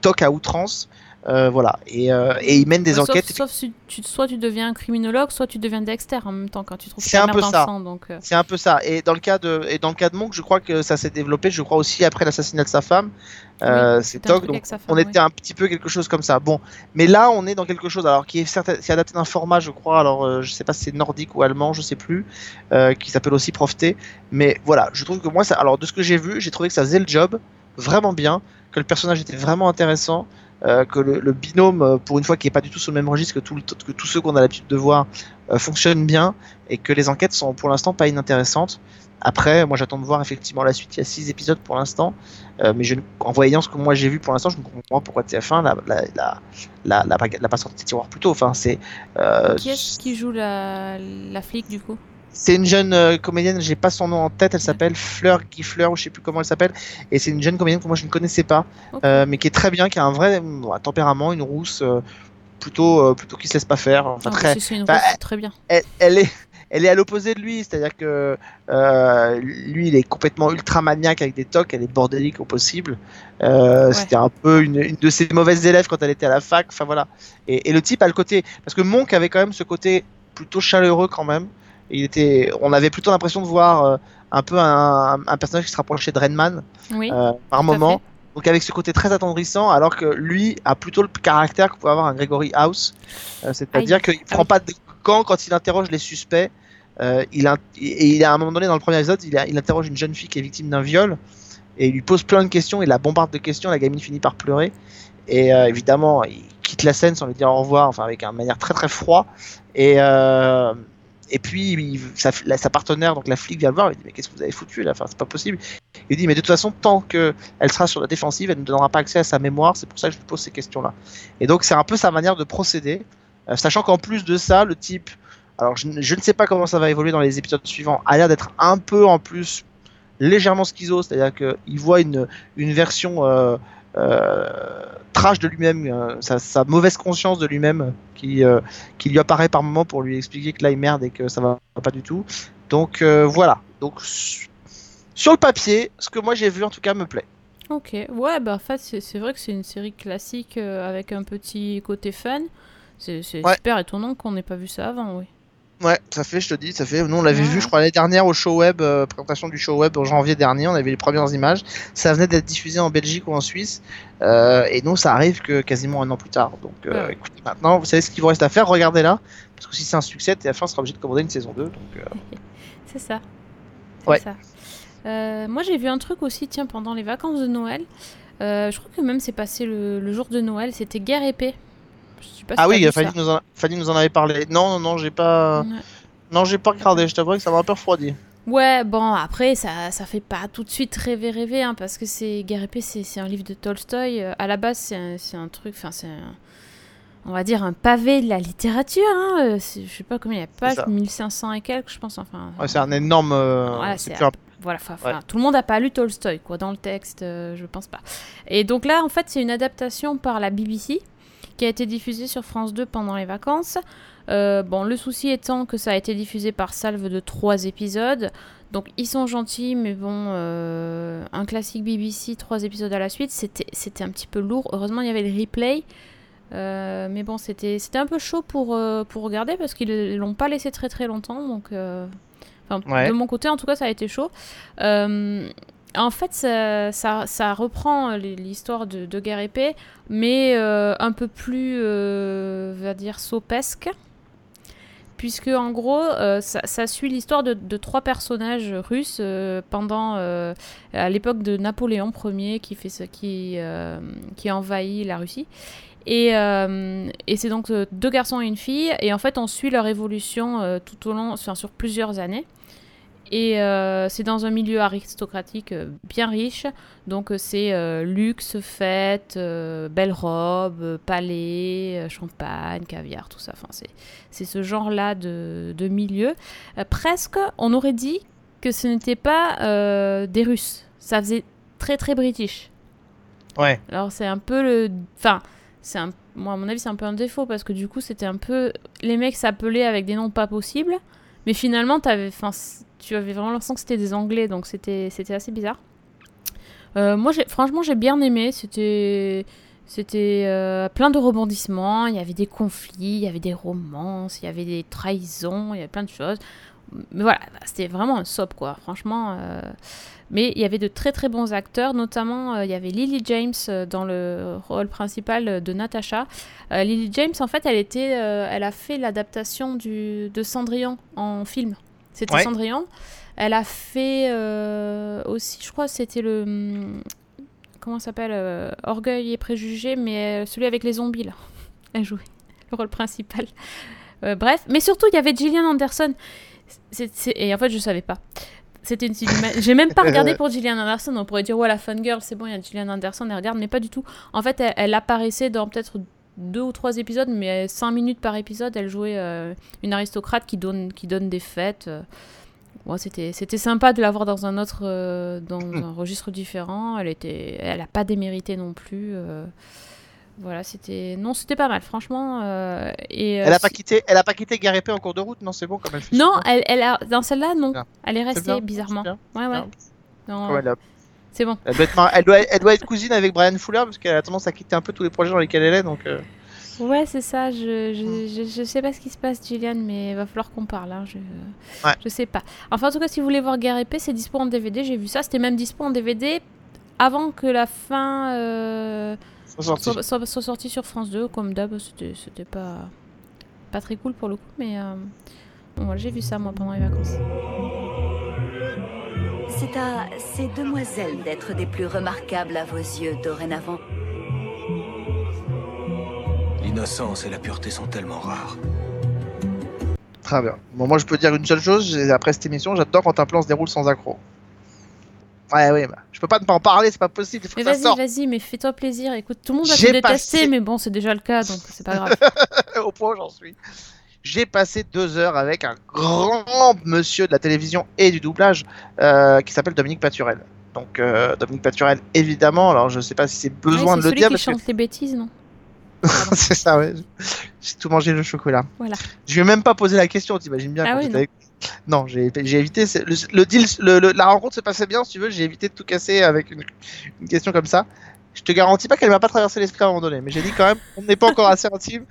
toc à outrance Euh, voilà. Et, euh, et ils mènent des Ouais, enquêtes. Sauf, si tu, soit tu deviens un criminologue, soit tu deviens Dexter en même temps quand tu trouves C'est un peu ça. euh, C'est un peu ça. Et dans le cas de, et dans le cas de Monk, je crois que ça s'est développé. Je crois aussi après l'assassinat de sa femme. Oui, c'est truc Donc femme, on était un petit peu quelque chose comme ça. Bon, mais là on est dans quelque chose alors qui est certain, adapté d'un format, je crois. Alors je sais pas si c'est nordique ou allemand, je sais plus, qui s'appelle aussi Profté. Mais voilà, je trouve que moi, ça, alors de ce que j'ai vu, j'ai trouvé que ça faisait le job vraiment bien, que le personnage était vraiment intéressant. Euh, que le, binôme, euh, pour une fois, qui est pas du tout sur le même registre que, tout le- tous ceux qu'on a l'habitude de voir, euh, fonctionne bien et que les enquêtes sont pour l'instant pas inintéressantes. Après, moi j'attends de voir effectivement la suite. Il y a six épisodes pour l'instant, mais en voyant ce que moi j'ai vu pour l'instant, je ne comprends pas pourquoi TF1 l'a pas- sorti de tiroir plus tôt. Enfin, c'est qui est-ce qui joue la flic du coup? C'est une jeune euh, comédienne, j'ai pas son nom en tête, elle s'appelle Fleur Giffler, ou je sais plus comment elle s'appelle, et c'est une jeune comédienne que moi je ne connaissais pas, euh, mais qui est très bien, qui a un vrai euh, tempérament, une rousse, euh, plutôt, plutôt qui se laisse pas faire. Enfin, Ah, très, une rousse, c'est très bien. elle, elle est elle est à l'opposé de lui, c'est-à-dire que lui, il est complètement ultra maniaque avec des tocs, elle est bordélique au possible. C'était un peu une, une de ses mauvaises élèves quand elle était à la fac. Enfin voilà. Et, et le type a le côté, parce que Monk avait quand même ce côté plutôt chaleureux quand même. Il était, on avait plutôt l'impression de voir euh, un peu un, un personnage qui se rapprochait de Redman Oui. euh, par moment. Donc avec ce côté très attendrissant, alors que lui a plutôt le caractère que pouvait avoir un Gregory House, Euh, c'est-à-dire Aïe. qu'il Ah prend pas de camp quand il interroge les suspects. Euh, il a, et il a à un moment donné dans le premier épisode, il, a- il interroge une jeune fille qui est victime d'un viol et il lui pose plein de questions, il la bombarde de questions, la gamine finit par pleurer et euh, évidemment il quitte la scène sans lui dire au revoir, enfin avec une manière très très froid et et puis sa, partenaire donc la flic vient le voir, il dit mais qu'est-ce que vous avez foutu là, enfin c'est pas possible. Il dit mais de toute façon tant que elle sera sur la défensive, elle ne donnera pas accès à sa mémoire, c'est pour ça que je lui pose ces questions là. Et donc c'est un peu sa manière de procéder, euh, sachant qu'en plus de ça le type alors, je, ne- sais pas comment ça va évoluer dans les épisodes suivants. A l'air d'être un peu en plus légèrement schizo, c'est-à-dire qu'il voit une, une version euh, trash de lui-même, euh, sa, sa mauvaise conscience de lui-même qui, euh, qui lui apparaît par moment pour lui expliquer que là il merde et que ça va pas du tout. Donc euh, voilà. Donc su- sur le papier, ce que moi j'ai vu en tout cas me plaît. Ok, ouais, bah en fait, c'est vrai que c'est une série classique euh, avec un petit côté fun. C'est c'est Ouais. super étonnant qu'on n'ait pas vu ça avant, oui. Ouais, ça fait, je te dis, ça fait. Nous, on l'avait Ouais. vu, je crois, l'année dernière au show web, euh, présentation du show web en janvier dernier. On avait les premières images. Ça venait d'être diffusé en Belgique ou en Suisse. Euh, et nous, ça arrive que quasiment un an plus tard. Donc, euh, Ouais. écoutez, maintenant, vous savez ce qu'il vous reste à faire. Regardez-la. Parce que si c'est un succès, TF1 sera obligé de commander une saison 2. Donc, euh, *laughs* C'est ça. Ouais. ça. Moi, j'ai vu un truc aussi, tiens, pendant les vacances de Noël. Je crois que même c'est passé le, le jour de Noël. C'était Guerre épée. Je sais pas si Ah oui, Fanny nous, en... Fanny nous en avait parlé. Non, non, non, j'ai pas. Ouais. Non, j'ai pas regardé. Je t'avoue que ça m'a un peu refroidi. Ouais, bon, après, ça, ça fait pas tout de suite rêver, rêver, hein, parce que c'est Guerre épée, c'est un livre de Tolstoï. Euh, à la base, c'est un, un truc, enfin, c'est on va dire un pavé de la littérature. Hein. euh, Je sais pas combien il y a de pages, ça. 1500 et quelques, je pense. Enfin, Ouais, c'est un énorme. euh, Voilà, un- Ouais. tout le monde n'a pas lu Tolstoï, quoi, dans le texte, euh, je pense pas. Et donc là, en fait, c'est une adaptation par la BBC qui a été diffusée sur France 2 pendant les vacances. Euh, bon, le souci étant que ça a été diffusé par salve de trois épisodes. Donc ils sont gentils, mais bon, euh, un classique BBC, trois épisodes à la suite, c'était un petit peu lourd. Heureusement, il y avait le replay. Euh, mais bon, c'était un peu chaud pour, pour regarder parce qu'ils l'ont pas laissé très très longtemps. Donc, enfin, Ouais. de mon côté, en tout cas, ça a été chaud. En fait, ça, reprend euh, l'histoire de, Guerre épée, mais euh, un peu plus, euh, va dire, sopesque. Puisque, en gros, ça, suit l'histoire de, trois personnages russes pendant, à l'époque de Napoléon Ier qui, fait ce, qui, qui envahit la Russie. Et, c'est donc deux garçons et une fille. Et en fait, on suit leur évolution tout au long, enfin, sur plusieurs années. Et euh, c'est dans un milieu aristocratique euh, bien riche. Donc euh, c'est euh, luxe, fête, belles robes, palais, champagne, caviar, tout ça. Enfin, c'est, ce genre-là de, de milieu. Presque, on aurait dit que ce n'était pas des Russes. Ça faisait très très british. Ouais. Alors c'est un peu le... Enfin, c'est un... Moi, à mon avis, c'est un peu un défaut parce que du coup, c'était un peu... Les mecs s'appelaient avec des noms pas possibles. Mais finalement, t'avais... Enfin, tu avais vraiment l'impression que c'était des Anglais, donc c'était assez bizarre. Euh, moi, franchement, j'ai bien aimé. C'était... Euh, plein de rebondissements, il y avait des conflits, il y avait des romances, il y avait des trahisons, il y avait plein de choses. Mais voilà, c'était vraiment un soap, quoi, franchement. euh. Mais il y avait de très très bons acteurs, notamment euh, il y avait Lily James dans le rôle principal de Natasha. Lily James, en fait, elle, était, elle a fait l'adaptation de Cendrillon en film. C'était Ouais. Cendrillon. Elle a fait euh, aussi, je crois, c'était le. hum, Comment ça s'appelle euh, Orgueil et préjugés, mais euh, celui avec les zombies, là. *laughs* Elle jouait le rôle principal. Euh, bref, mais surtout, il y avait Gillian Anderson. Et en fait, je savais pas. C'était une J'ai même pas *laughs* regardé pour Gillian Anderson. On pourrait dire, ouais, la fangirl, c'est bon, il y a Gillian Anderson, elle regarde, mais pas du tout. En fait, elle, elle apparaissait dans peut-être deux ou trois épisodes, mais cinq minutes par épisode, elle jouait euh, une aristocrate qui donne, qui donne des fêtes. euh. Ouais, c'était, c'était sympa de la voir dans un autre, euh, dans *coughs* un registre différent. Elle était, elle a pas démérité non plus. euh. Voilà, c'était, non, c'était pas mal, franchement. euh, et, euh, Elle a pas quitté, elle a pas quitté Gare Épée en cours de route, non c'est bon elle fait. Non, elle, elle a, dans celle-là, non. Elle est restée bien, bizarrement. bien, Ouais, ouais. Non, c'est bon. elle doit être, mar- elle doit, elle doit être cousine avec Brian Fuller parce qu'elle a tendance à quitter un peu tous les projets dans lesquels elle est donc. euh, Ouais, c'est ça. Je, je, Hmm. je, je sais pas ce qui se passe, Gillian, mais il va falloir qu'on parle. Hein. Je, Ouais. je sais pas. Enfin, en tout cas, si vous voulez voir Guerre épée, c'est dispo en DVD. J'ai vu ça. C'était même dispo en DVD avant que la fin euh, Soit sorti. soit, soit- sortie sur France 2. Comme d'hab, c'était c'était pas, pas très cool pour le coup. Mais euh, bon, voilà, j'ai vu ça moi pendant les vacances. C'est à ces demoiselles d'être des plus remarquables à vos yeux dorénavant. L'innocence et la pureté sont tellement rares. Très bien. Bon, moi je peux dire une seule chose, après cette émission, j'adore quand un plan se déroule sans accroc. Ouais, oui, bah, je peux pas ne pas en parler, c'est pas possible, il faut Mais que vas-y, vas-y, mais fais-toi plaisir. Écoute, tout le monde va te détester, passé- mais bon, c'est déjà le cas, donc c'est pas *laughs* grave. Au point où j'en suis. J'ai passé deux heures avec un grand monsieur de la télévision et du doublage euh, qui s'appelle Dominique Paturel. Donc euh, Dominique Paturel, évidemment, alors je sais pas si c'est besoin c'est de le celui dire qui parce que chante les bêtises, non *laughs* c'est ça, ouais. J'ai tout mangé le chocolat. Voilà. Je vais même pas poser la question, t'imagines bien. Ah quand oui, non. avec- non, j'ai évité. c'est- Le, le deal, le- le- la rencontre se passait bien, si tu veux. J'ai évité de tout casser avec une, une question comme ça. Je te garantis pas qu'elle m'a pas traversé l'esprit à un moment donné, mais j'ai dit quand même, on n'est pas encore assez intime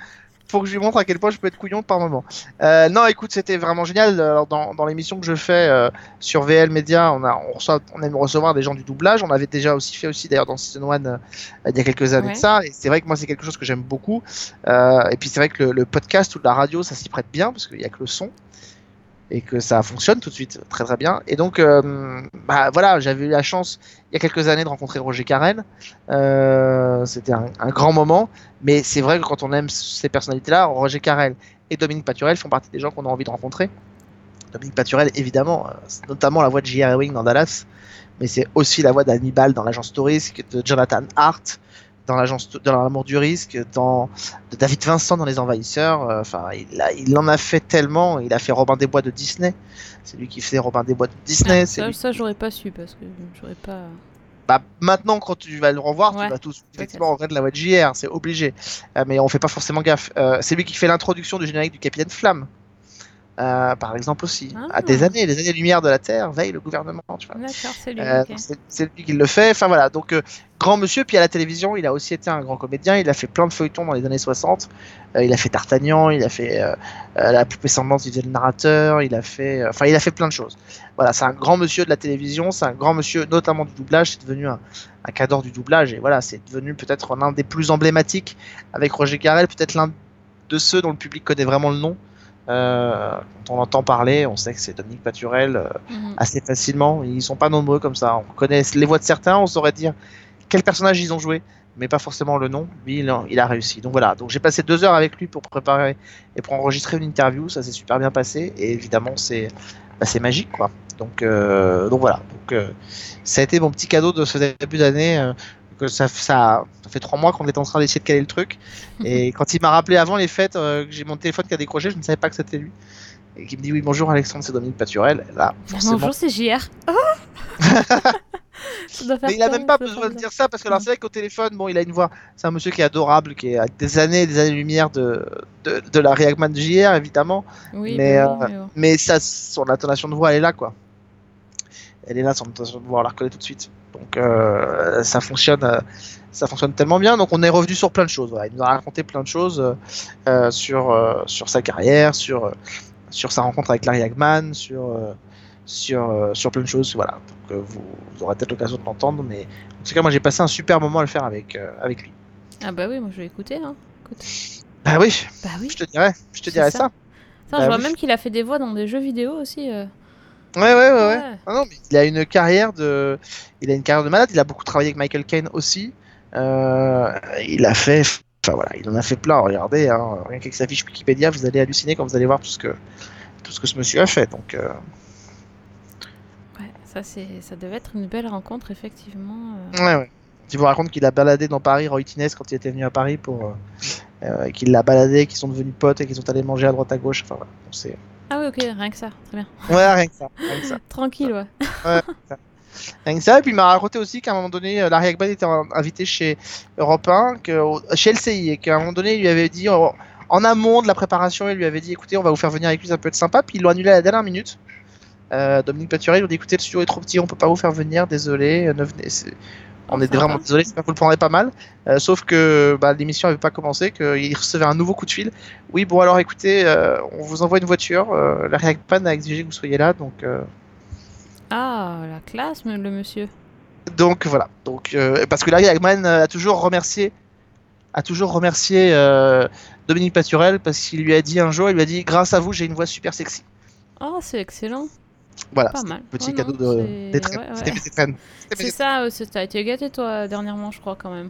pour que je lui montre à quel point je peux être couillon par moment. Euh, non, écoute, c'était vraiment génial. Alors, dans, dans l'émission que je fais euh, sur VL Media, on, a, on, reçoit, on aime recevoir des gens du doublage. On avait déjà aussi fait aussi d'ailleurs dans Season 1 euh, il y a quelques années Ouais. de ça. Et c'est vrai que moi, c'est quelque chose que j'aime beaucoup. Et puis c'est vrai que le, le podcast ou la radio, ça s'y prête bien parce qu'il n'y a que le son et que ça fonctionne tout de suite très très bien. Et donc, euh, bah voilà, j'avais eu la chance il y a quelques années de rencontrer Roger Carrel. Euh, C'était un, grand moment, mais c'est vrai que quand on aime ces personnalités-là, Roger Carrel et Dominique Paturel font partie des gens qu'on a envie de rencontrer. Dominique Paturel, évidemment, euh, notamment la voix de J.R. Ewing dans Dallas, mais c'est aussi la voix d'Hannibal dans l'agence Touriste, de Jonathan Hart dans l'agence dans l'amour du risque, dans de David Vincent dans Les Envahisseurs. euh, Enfin, il, a- il en a fait tellement. Il a fait Robin des Bois de Disney. C'est lui qui fait Robin des Bois de Disney. Ah, ça, lui ça, j'aurais pas su parce que j'aurais pas. bah, maintenant, quand tu vas le revoir, Ouais. tu vas tous effectivement reconnaître la voix de JR, c'est obligé. Euh, mais on fait pas forcément gaffe. Euh, c'est lui qui fait l'introduction du générique du Capitaine Flamme. Euh, par exemple aussi. Ah. À des années, des années-lumière de la Terre, veille le gouvernement, c'est lui. Euh, c'est- lui qui le fait. Enfin voilà, donc euh, grand monsieur. Puis à la télévision, il a aussi été un grand comédien. Il a fait plein de feuilletons dans les années 60. Euh, il a fait D'Artagnan, il a fait La poupée semblante, il faisait le narrateur. Il a fait, enfin, il a fait plein de choses. Voilà, c'est un grand monsieur de la télévision. C'est un grand monsieur, notamment du doublage. C'est devenu un, un cadre du doublage. Et voilà, c'est devenu peut-être l'un des plus emblématiques avec Roger Carrel, peut-être l'un de ceux dont le public connaît vraiment le nom. Euh, quand on entend parler, on sait que c'est Dominique Paturel euh, Mhm. assez facilement. Ils sont pas nombreux comme ça. On connaît les voix de certains, on saurait dire quel personnage ils ont joué, mais pas forcément le nom. Lui, il a, il a réussi. Donc voilà. Donc j'ai passé deux heures avec lui pour préparer et pour enregistrer une interview. Ça s'est super bien passé. Et évidemment, c'est bah, c'est magique, quoi. Donc euh, donc voilà. Donc euh, ça a été mon petit cadeau de ce début d'année. Que ça, ça, ça fait trois mois qu'on est en train d'essayer de caler le truc. Et quand il m'a rappelé avant les fêtes euh, que j'ai mon téléphone qui a décroché, je ne savais pas que c'était lui. Et qui me dit oui bonjour Alexandre, c'est Dominique Paturel. Là, forcément. Bonjour, c'est JR. *laughs* Oh Mais il a même pas besoin de dire ça parce que alors c'est vrai qu'au téléphone, bon, il a une voix. C'est un monsieur qui est adorable, qui est à des années, et des années-lumière de, de, de la Reagman de JR évidemment. Oui, mais euh, mais bon. mais ça, son intonation de voix, elle est là quoi. Elena sans sans devoir la reconnaître tout de suite. Donc euh, ça fonctionne, euh, ça fonctionne tellement bien. Donc on est revenu sur plein de choses. Voilà. Il nous a raconté plein de choses euh, sur euh, sur sa carrière, sur sur sa rencontre avec Larry Hagman, sur sur sur plein de choses. Voilà. Donc vous, vous aurez peut-être l'occasion de l'entendre, mais en tout cas moi j'ai passé un super moment à le faire avec avec lui. Ah bah oui, moi je vais écouter. Hein. Écoute. Bah oui. Bah oui. Je te dirais, je te dirais ça. ça. Attends, Bah je vois oui. même qu'il a fait des voix dans des jeux vidéo aussi. Ouais, ouais, ouais, ouais. Ah non, mais il a une carrière de, il a une carrière de malade. Il a beaucoup travaillé avec Michael Caine aussi. Euh, il a fait, enfin voilà, il en a fait plein. Regardez, hein, rien qu'avec sa fiche Wikipédia, vous allez halluciner quand vous allez voir tout ce que, tout ce que ce monsieur a fait. Donc, euh, Ouais, ça, c'est... ça devait être une belle rencontre, effectivement. euh. ouais, ouais. Je vous raconte qu'il a baladé dans Paris Roy Tines quand il était venu à Paris pour, euh, qu'il l'a baladé, qu'ils sont devenus potes et qu'ils sont allés manger à droite à gauche. Enfin voilà. C'est, Ah oui, ok, rien que ça. Très bien. ouais, rien que ça, rien que ça. *laughs* Tranquille, ouais. Ouais, ça. Rien que ça, et puis il m'a raconté aussi qu'à un moment donné, euh, Larry Hagman était invité chez Europe 1, que, chez LCI, et qu'à un moment donné, il lui avait dit, en, en amont de la préparation, il lui avait dit, écoutez, on va vous faire venir avec lui, ça peut être sympa, puis ils l'ont annulé à la dernière minute. Euh, Dominique Paturel, il a dit, écoutez, le studio est trop petit, on peut pas vous faire venir, désolé, euh, ne venez, on est vraiment désolé, j'espère que vous le prendrez pas mal. Euh, sauf que bah, l'émission n'avait pas commencé, qu'il recevait un nouveau coup de fil. Oui, bon, alors écoutez, euh, on vous envoie une voiture. Euh, Hagman a exigé que vous soyez là, donc. euh, Ah, la classe, le monsieur. Donc voilà. Donc parce que Larry Hagman a toujours remercié, a toujours remercié Dominique Paturel parce qu'il lui a dit un jour, il lui a dit grâce à vous j'ai une voix super sexy. Oh, c'est excellent. Voilà. Pas mal. Petit Ouais, cadeau non, de des traînes. ouais, ouais. Traînes. C'est ça, c'est- t'as été gâté, toi, dernièrement, je crois, quand même.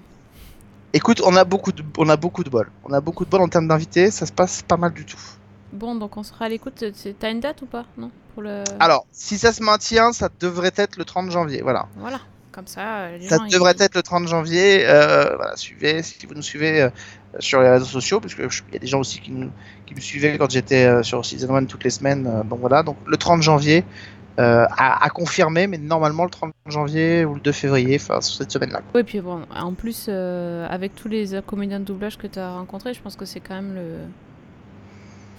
Écoute, on a beaucoup de, on a beaucoup de bol. On a beaucoup de bol en termes d'invités. Ça se passe pas mal du tout. Bon, donc on sera à l'écoute. T'as une date ou pas? Non Pour le... Alors, si ça se maintient, ça devrait être le 30 janvier. Voilà. Voilà, comme ça, euh, les Ça gens, ils- devrait être le 30 janvier. Euh, voilà, suivez, si vous nous suivez euh, sur les réseaux sociaux, parce qu'il y a des gens aussi qui, nous, qui me suivaient quand j'étais euh, sur Season 1 toutes les semaines. donc voilà, donc le 30 janvier à, à confirmer, mais normalement le 30 janvier ou le 2 février, enfin sur cette semaine-là. Oui, puis bon, en plus, avec tous les comédiens de doublage que tu as rencontrés, je pense que c'est quand même le.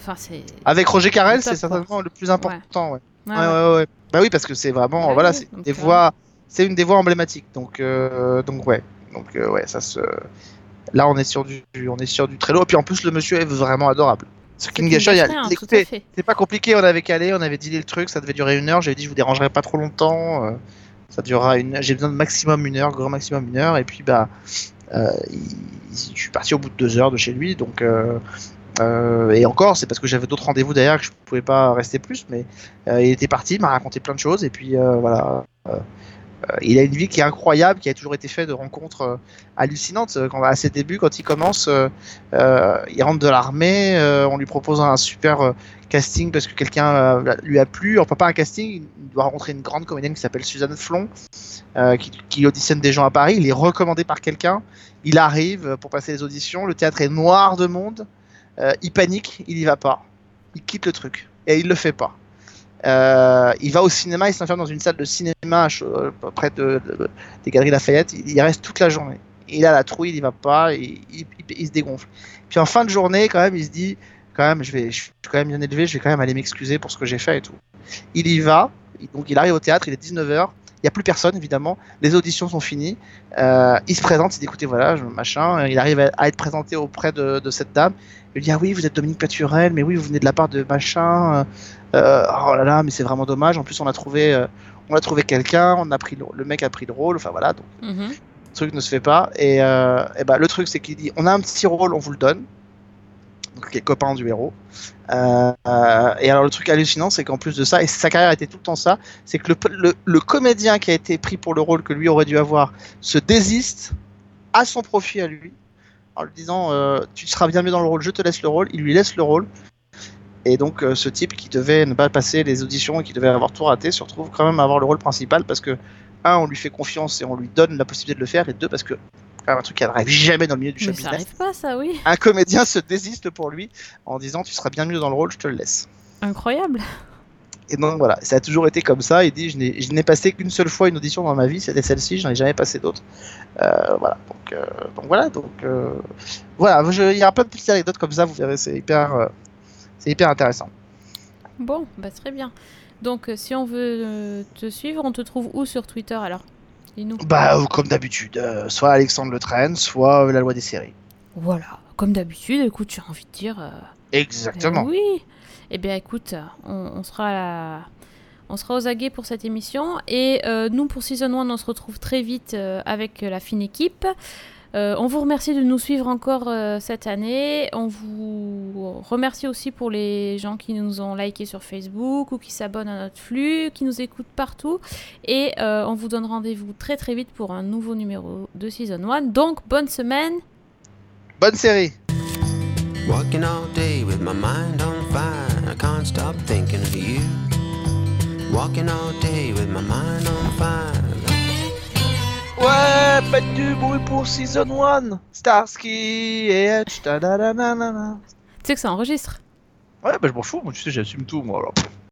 Enfin, c'est. Avec Roger Carrel, c'est certainement quoi. le plus important. Ouais. Ouais, Ouais. Bah oui, parce que c'est vraiment, Bah voilà, c'est des voix, c'est une des voix emblématiques. Donc, euh, donc ouais, donc euh, ouais, ça se. Là, on est sur du, on est sur du Trello. Et puis en plus, le monsieur est vraiment adorable. Ce King Gasher, c'est pas compliqué. On avait calé, on avait dealé le truc, ça devait durer une heure. J'avais dit, je vous dérangerai pas trop longtemps. euh, ça durera une. J'ai besoin de maximum une heure, grand maximum une heure. Et puis bah, euh, il- je suis parti au bout de deux heures de chez lui, donc. euh, et encore, c'est parce que j'avais d'autres rendez-vous derrière que je pouvais pas rester plus, mais euh, il était parti, il m'a raconté plein de choses, et puis euh, voilà. Euh, euh, il a une vie qui est incroyable, qui a toujours été faite de rencontres euh, hallucinantes. Quand, à ses débuts, quand il commence, euh, euh, il rentre de l'armée, euh, on lui propose un super euh, casting parce que quelqu'un euh, lui a plu. Enfin, pas un casting, il doit rencontrer une grande comédienne qui s'appelle Suzanne Flon, euh, qui, auditionne des gens à Paris. Il est recommandé par quelqu'un. Il arrive pour passer les auditions. Le théâtre est noir de monde. Euh, il panique, il y va pas. Il quitte le truc et il le fait pas. Euh, il va au cinéma, il s'enferme dans une salle de cinéma euh, près de, de- des Galeries Lafayette. Il y reste toute la journée. Il a la trouille, il y va pas, il, il- il- il se dégonfle. Puis en fin de journée, quand même, il se dit, quand même, je vais, je suis quand même bien élevé, je vais quand même aller m'excuser pour ce que j'ai fait et tout. Il y va, donc il arrive au théâtre, il est 19h, il n'y a plus personne évidemment, les auditions sont finies, euh, il se présente, il dit écoutez voilà, je- machin, il arrive à, à être présenté auprès de, de cette dame, il dit ah oui, vous êtes Dominique Paturel, mais oui, vous venez de la part de machin, euh, oh là là, mais c'est vraiment dommage, en plus on a trouvé, euh, on a trouvé quelqu'un, on a pris le, le mec a pris le rôle, enfin voilà, donc Mhm. le truc ne se fait pas. Et, et bah, le truc, c'est qu'il dit on a un petit rôle, on vous le donne. Donc, qui est copain du héros. Euh, et alors, le truc hallucinant, c'est qu'en plus de ça, et sa carrière était tout le temps ça, c'est que le, comédien qui a été pris pour le rôle que lui aurait dû avoir se désiste à son profit à lui, en lui disant euh, Tu seras bien mieux dans le rôle, je te laisse le rôle. Il lui laisse le rôle. Et donc, euh, ce type qui devait ne pas passer les auditions et qui devait avoir tout raté se retrouve quand même à avoir le rôle principal parce que, un, on lui fait confiance et on lui donne la possibilité de le faire, et deux, parce que, même, un truc qui n'arrive jamais dans le milieu du show Mais ça business, arrive pas, ça, oui. un comédien se désiste pour lui en disant Tu seras bien mieux dans le rôle, je te le laisse. Incroyable. Et donc voilà, ça a toujours été comme ça. Il dit Je n'ai passé qu'une seule fois une audition dans ma vie, c'était celle-ci, je n'en ai jamais passé d'autres. Euh, voilà, donc, euh, donc voilà, donc euh, voilà, il y a plein de petites anecdotes comme ça, vous verrez, c'est hyper, c'est hyper intéressant. Bon, bah très bien. Donc, si on veut te suivre, on te trouve où sur Twitter alors? Dis-nous. Bah, ou comme d'habitude, euh, soit Alexandre Le Train, soit euh, la loi des séries. Voilà, comme d'habitude, écoute, j'ai envie de dire. euh, Exactement. euh, oui. Eh bien, écoute, on, on sera à la- On sera aux aguets pour cette émission. Et euh, nous, pour Season 1, on se retrouve très vite euh, avec la fine équipe. Euh, on vous remercie de nous suivre encore euh, cette année. On vous remercie aussi pour les gens qui nous ont liké sur Facebook ou qui s'abonnent à notre flux, qui nous écoutent partout. Et euh, on vous donne rendez-vous très très vite pour un nouveau numéro de Season 1. Donc, bonne semaine. Bonne série. Working all day with my mind on fire. I can't stop thinking of you. Walking all day with my mind on fire. Ouais, faites du bruit pour Season 1. Starsky et Hutch. Tu sais que ça enregistre Ouais, bah je m'en fous, moi tu sais, j'assume tout, moi alors.